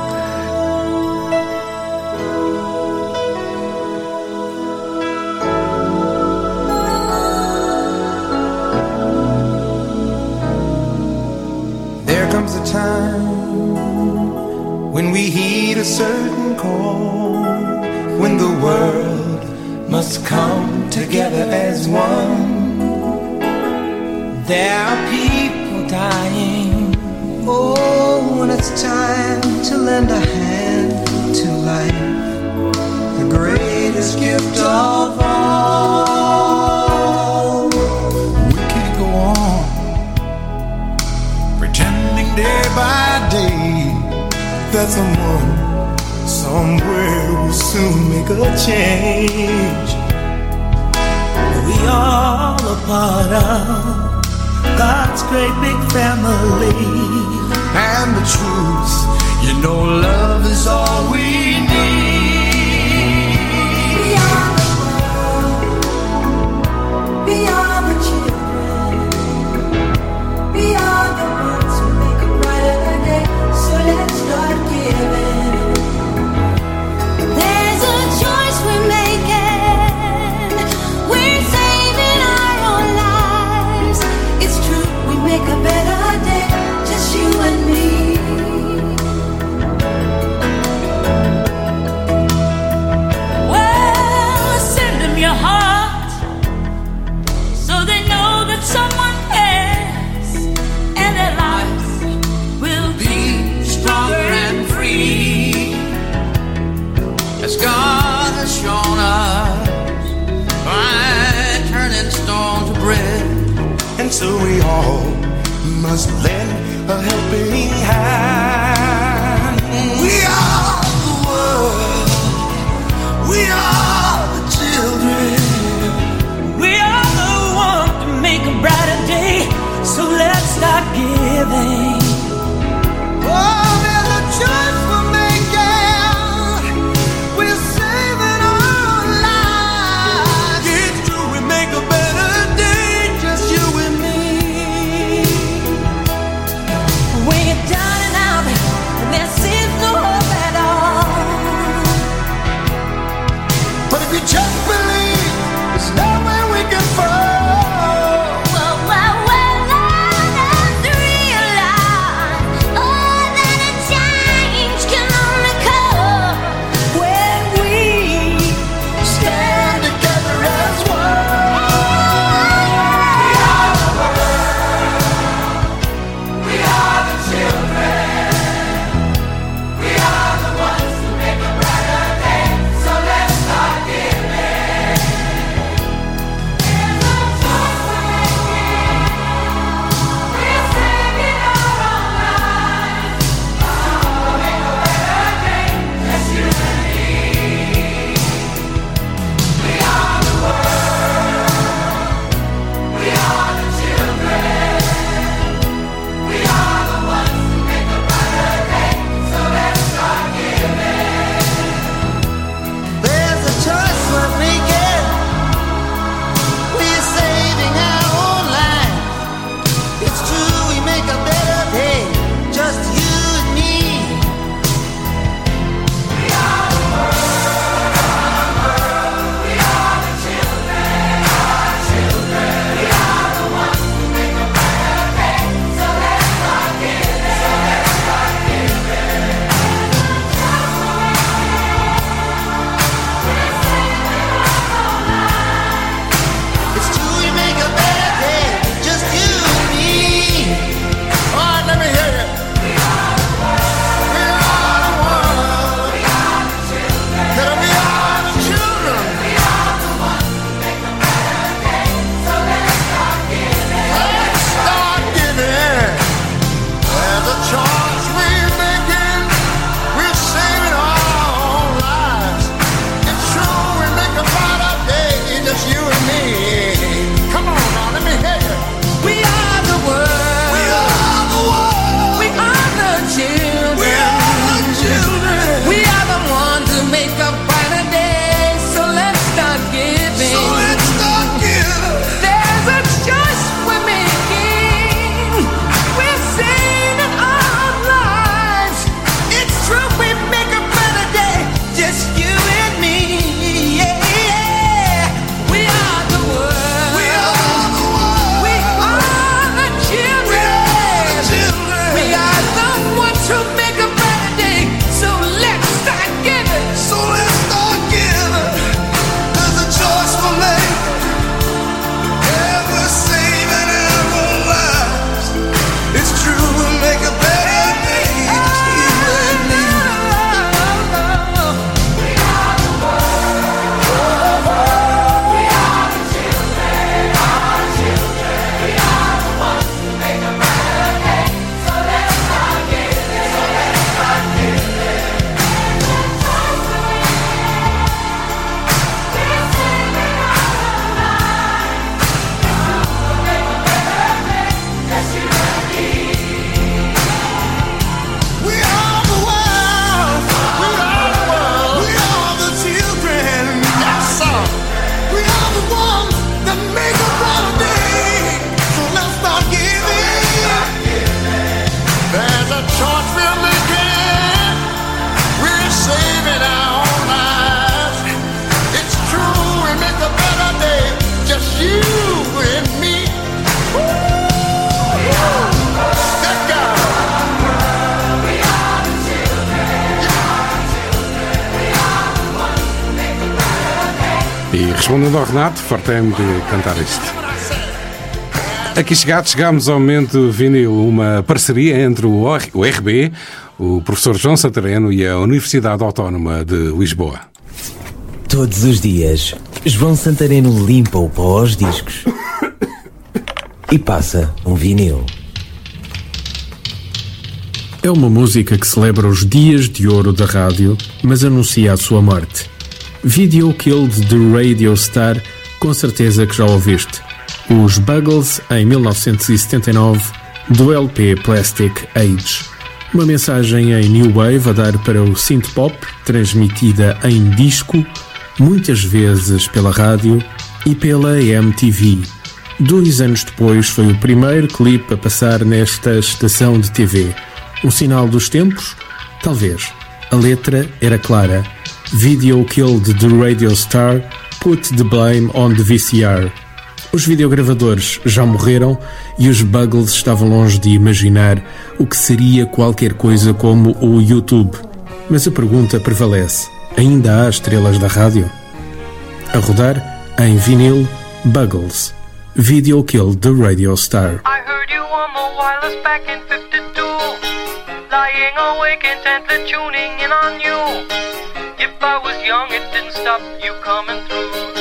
Forte é fartei-me de cantar isto. Aqui chegados, chegámos ao momento vinil, uma parceria entre o RB, o professor João Santareno e a Universidade Autónoma de Lisboa. Todos os dias, João Santareno limpa o pó aos discos e passa um vinil. É uma música que celebra os dias de ouro da rádio, mas anuncia a sua morte. Video Killed the Radio Star, com certeza que já ouviste. Os Buggles, em 1979, do LP Plastic Age. Uma mensagem em New Wave a dar para o synth pop, transmitida em disco, muitas vezes pela rádio e pela MTV. Dois anos depois foi o primeiro clipe a passar nesta estação de TV. Um sinal dos tempos? Talvez. A letra era clara. Video killed the radio star, put the blame on the VCR. Os videogravadores já morreram e os Buggles estavam longe de imaginar o que seria qualquer coisa como o YouTube. Mas a pergunta prevalece: ainda há estrelas da rádio? A rodar, em vinil, Buggles. Video Killed the Radio Star. I heard you on the wireless back in 52. Lying awake intently tuning in on you. If I was young, it didn't stop you coming through.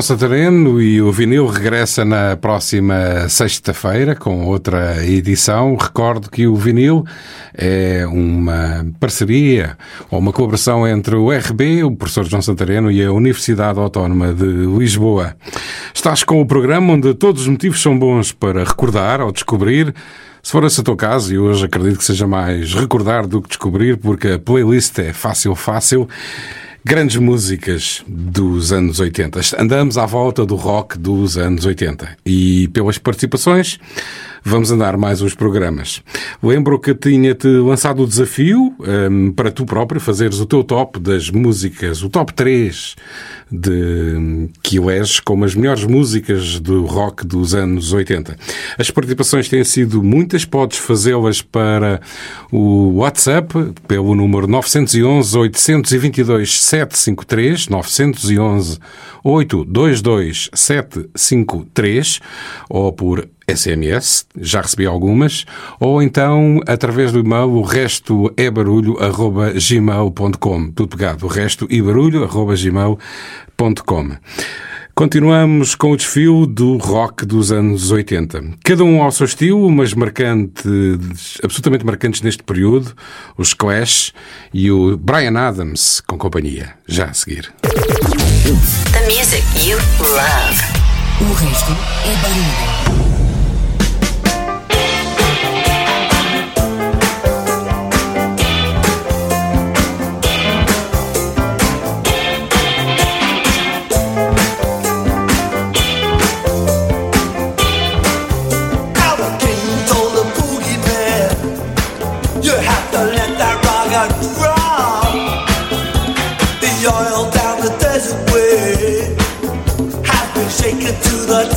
João Santareno e o vinil regressa na próxima sexta-feira com outra edição. Recordo que o vinil é uma parceria ou uma colaboração entre o RB, o professor João Santareno e a Universidade Autónoma de Lisboa. Estás com o programa onde todos os motivos são bons para recordar ou descobrir. Se for esse o teu caso, e hoje acredito que seja mais recordar do que descobrir, porque a playlist é fácil, fácil. Grandes músicas dos anos 80. Andamos à volta do rock dos anos 80. E pelas participações, vamos andar mais uns programas. Lembro que tinha-te lançado o desafio hum, para tu próprio fazeres o teu top das músicas, o top 3 de que eleges como as melhores músicas do rock dos anos 80. As participações têm sido muitas, podes fazê-las para o WhatsApp pelo número 911 822 753 911 822 753 ou por SMS, já recebi algumas, ou então através do e-mail o resto é barulho arroba gmail.com. Tudo pegado, o resto e barulho arroba gmail.com. Continuamos com o desfio do rock dos anos 80. Cada um ao seu estilo, mas marcantes, absolutamente marcantes neste período, os Clash e o Brian Adams com companhia. Já a seguir. The music you love. O resto é barulho.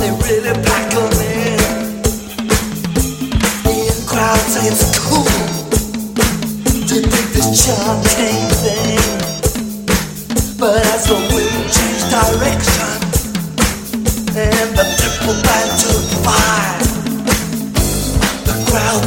they really pack 'em in. The crowd say it's cool to dig this thing. But as the wind changed direction and the temple began to fire, the crowd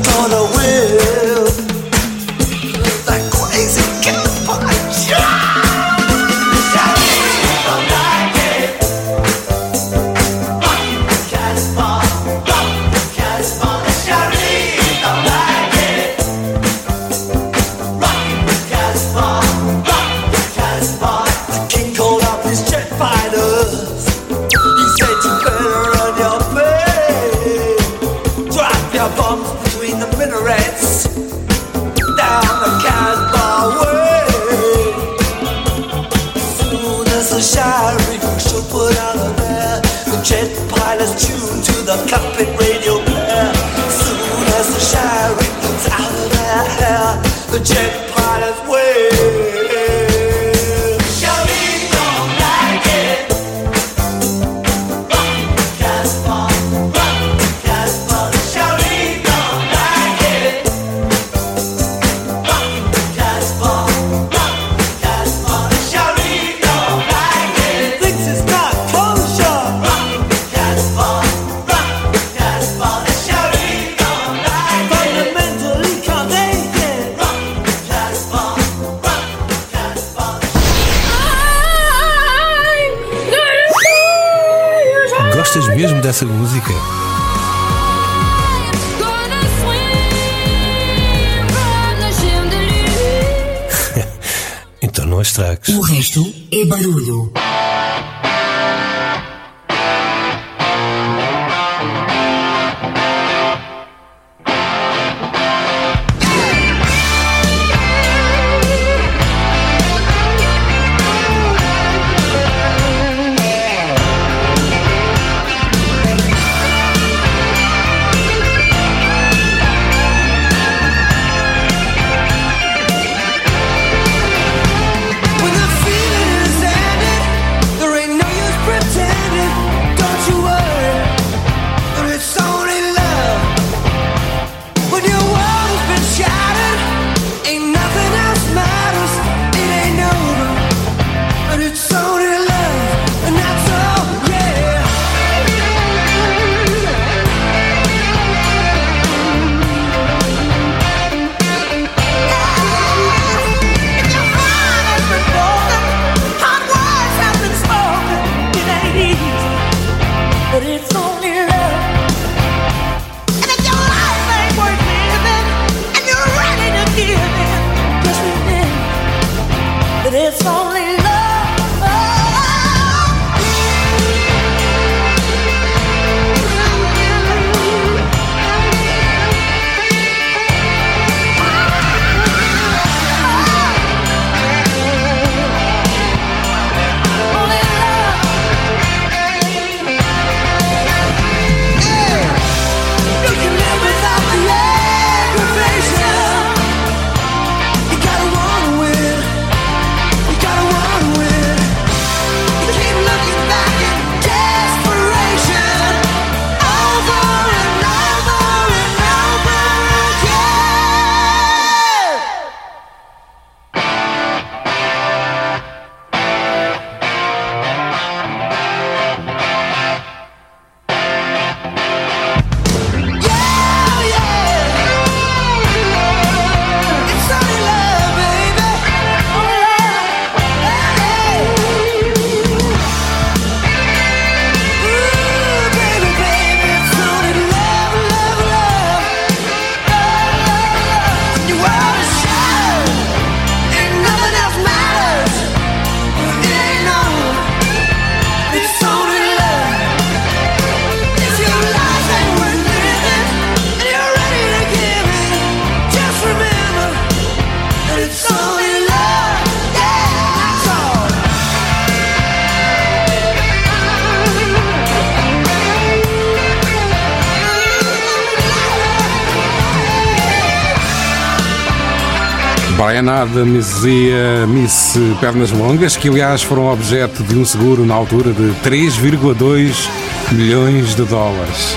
Brian Adams e a Miss Pernas Longas, que aliás foram objeto de um seguro na altura de 3,2 milhões de dólares.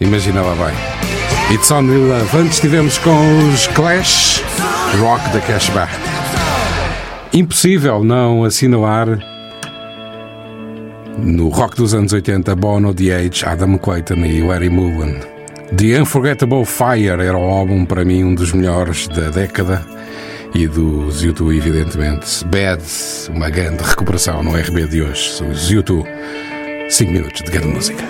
Imagina lá bem. It's Only Love. Antes estivemos com os Clash, Rock da Cashback. Impossível não assinalar no rock dos anos 80 Bono, The Age, Adam Clayton e Larry Mullen. The Unforgettable Fire era o álbum para mim um dos melhores da década e dos YouTube evidentemente. Bad, uma grande recuperação no RB de hoje. YouTube 5 minutos de grande música.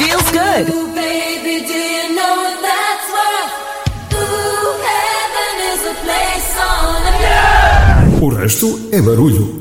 Feels good. Ooh, baby, do you know what that's worth? Ooh, heaven is a place on earth. O resto é barulho.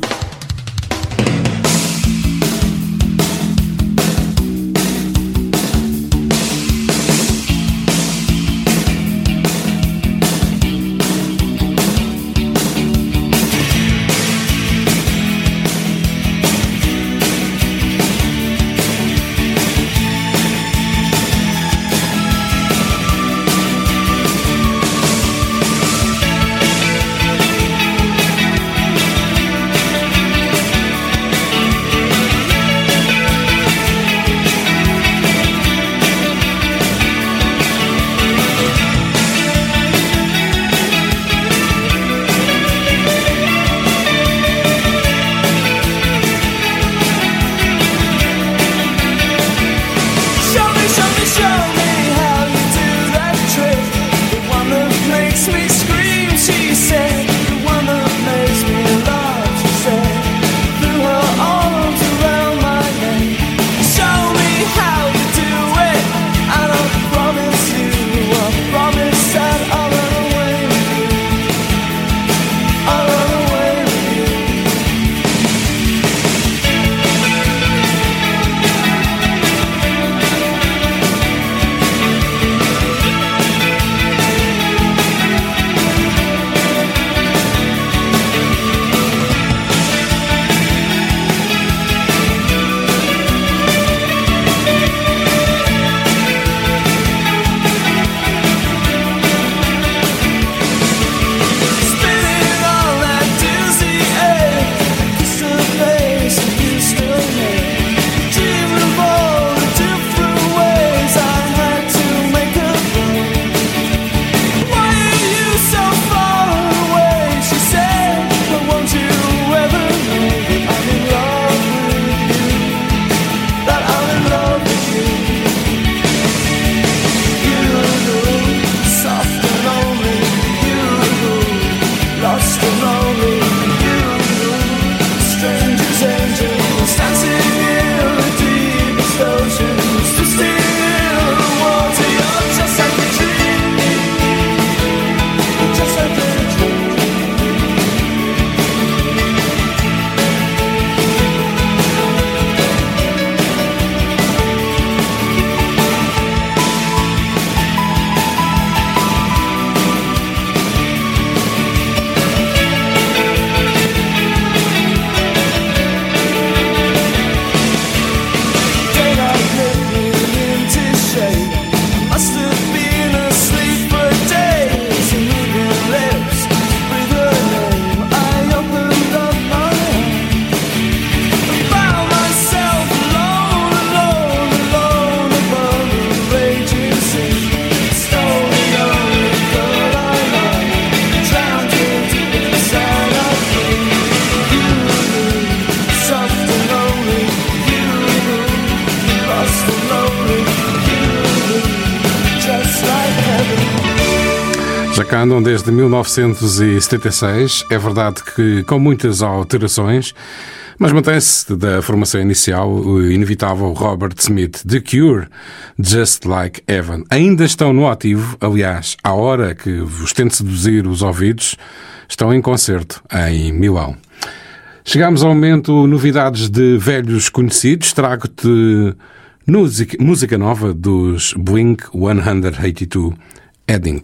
Desde 1976. É verdade que com muitas alterações, mas mantém-se da formação inicial o inevitável Robert Smith, The Cure, Just Like Heaven. Ainda estão no ativo, aliás, à hora que vos tento seduzir os ouvidos, estão em concerto em Milão. Chegamos ao momento novidades de velhos conhecidos. Trago-te música, música nova dos Blink 182 Edding.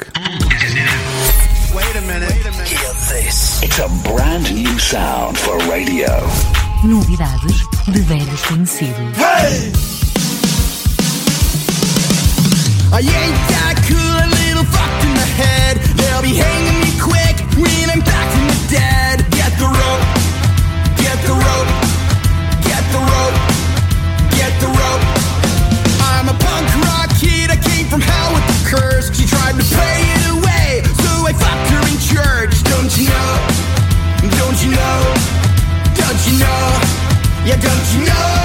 It's a brand new sound for radio. Novidades de velhos conhecidos. Hey! I ain't that cool, a little fucked in the head. They'll be hanging me quick when I'm back from the dead. Get the rope, get the rope, get the rope, get the rope. I'm a punk rock kid, I came from hell with the curse. She tried to pay it away, so I fucked her in church. Don't you know? Don't you know? Don't you know? Yeah, don't you know?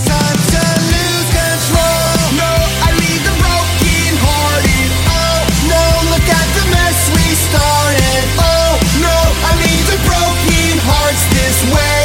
swear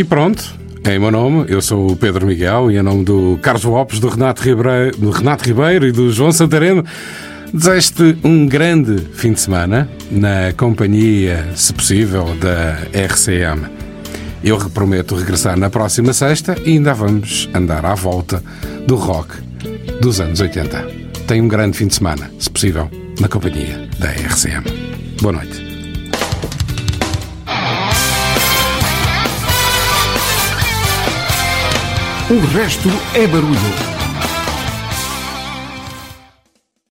E pronto, em meu nome, eu sou o Pedro Miguel e em nome do Carlos Lopes, do Renato Ribeiro, do Renato Ribeiro e do João Santareno, desejo-te um grande fim de semana na companhia, se possível, da RCM. Eu prometo regressar na próxima sexta e ainda vamos andar à volta do rock dos anos 80. Tenha um grande fim de semana, se possível, na companhia da RCM. Boa noite. O resto é barulho.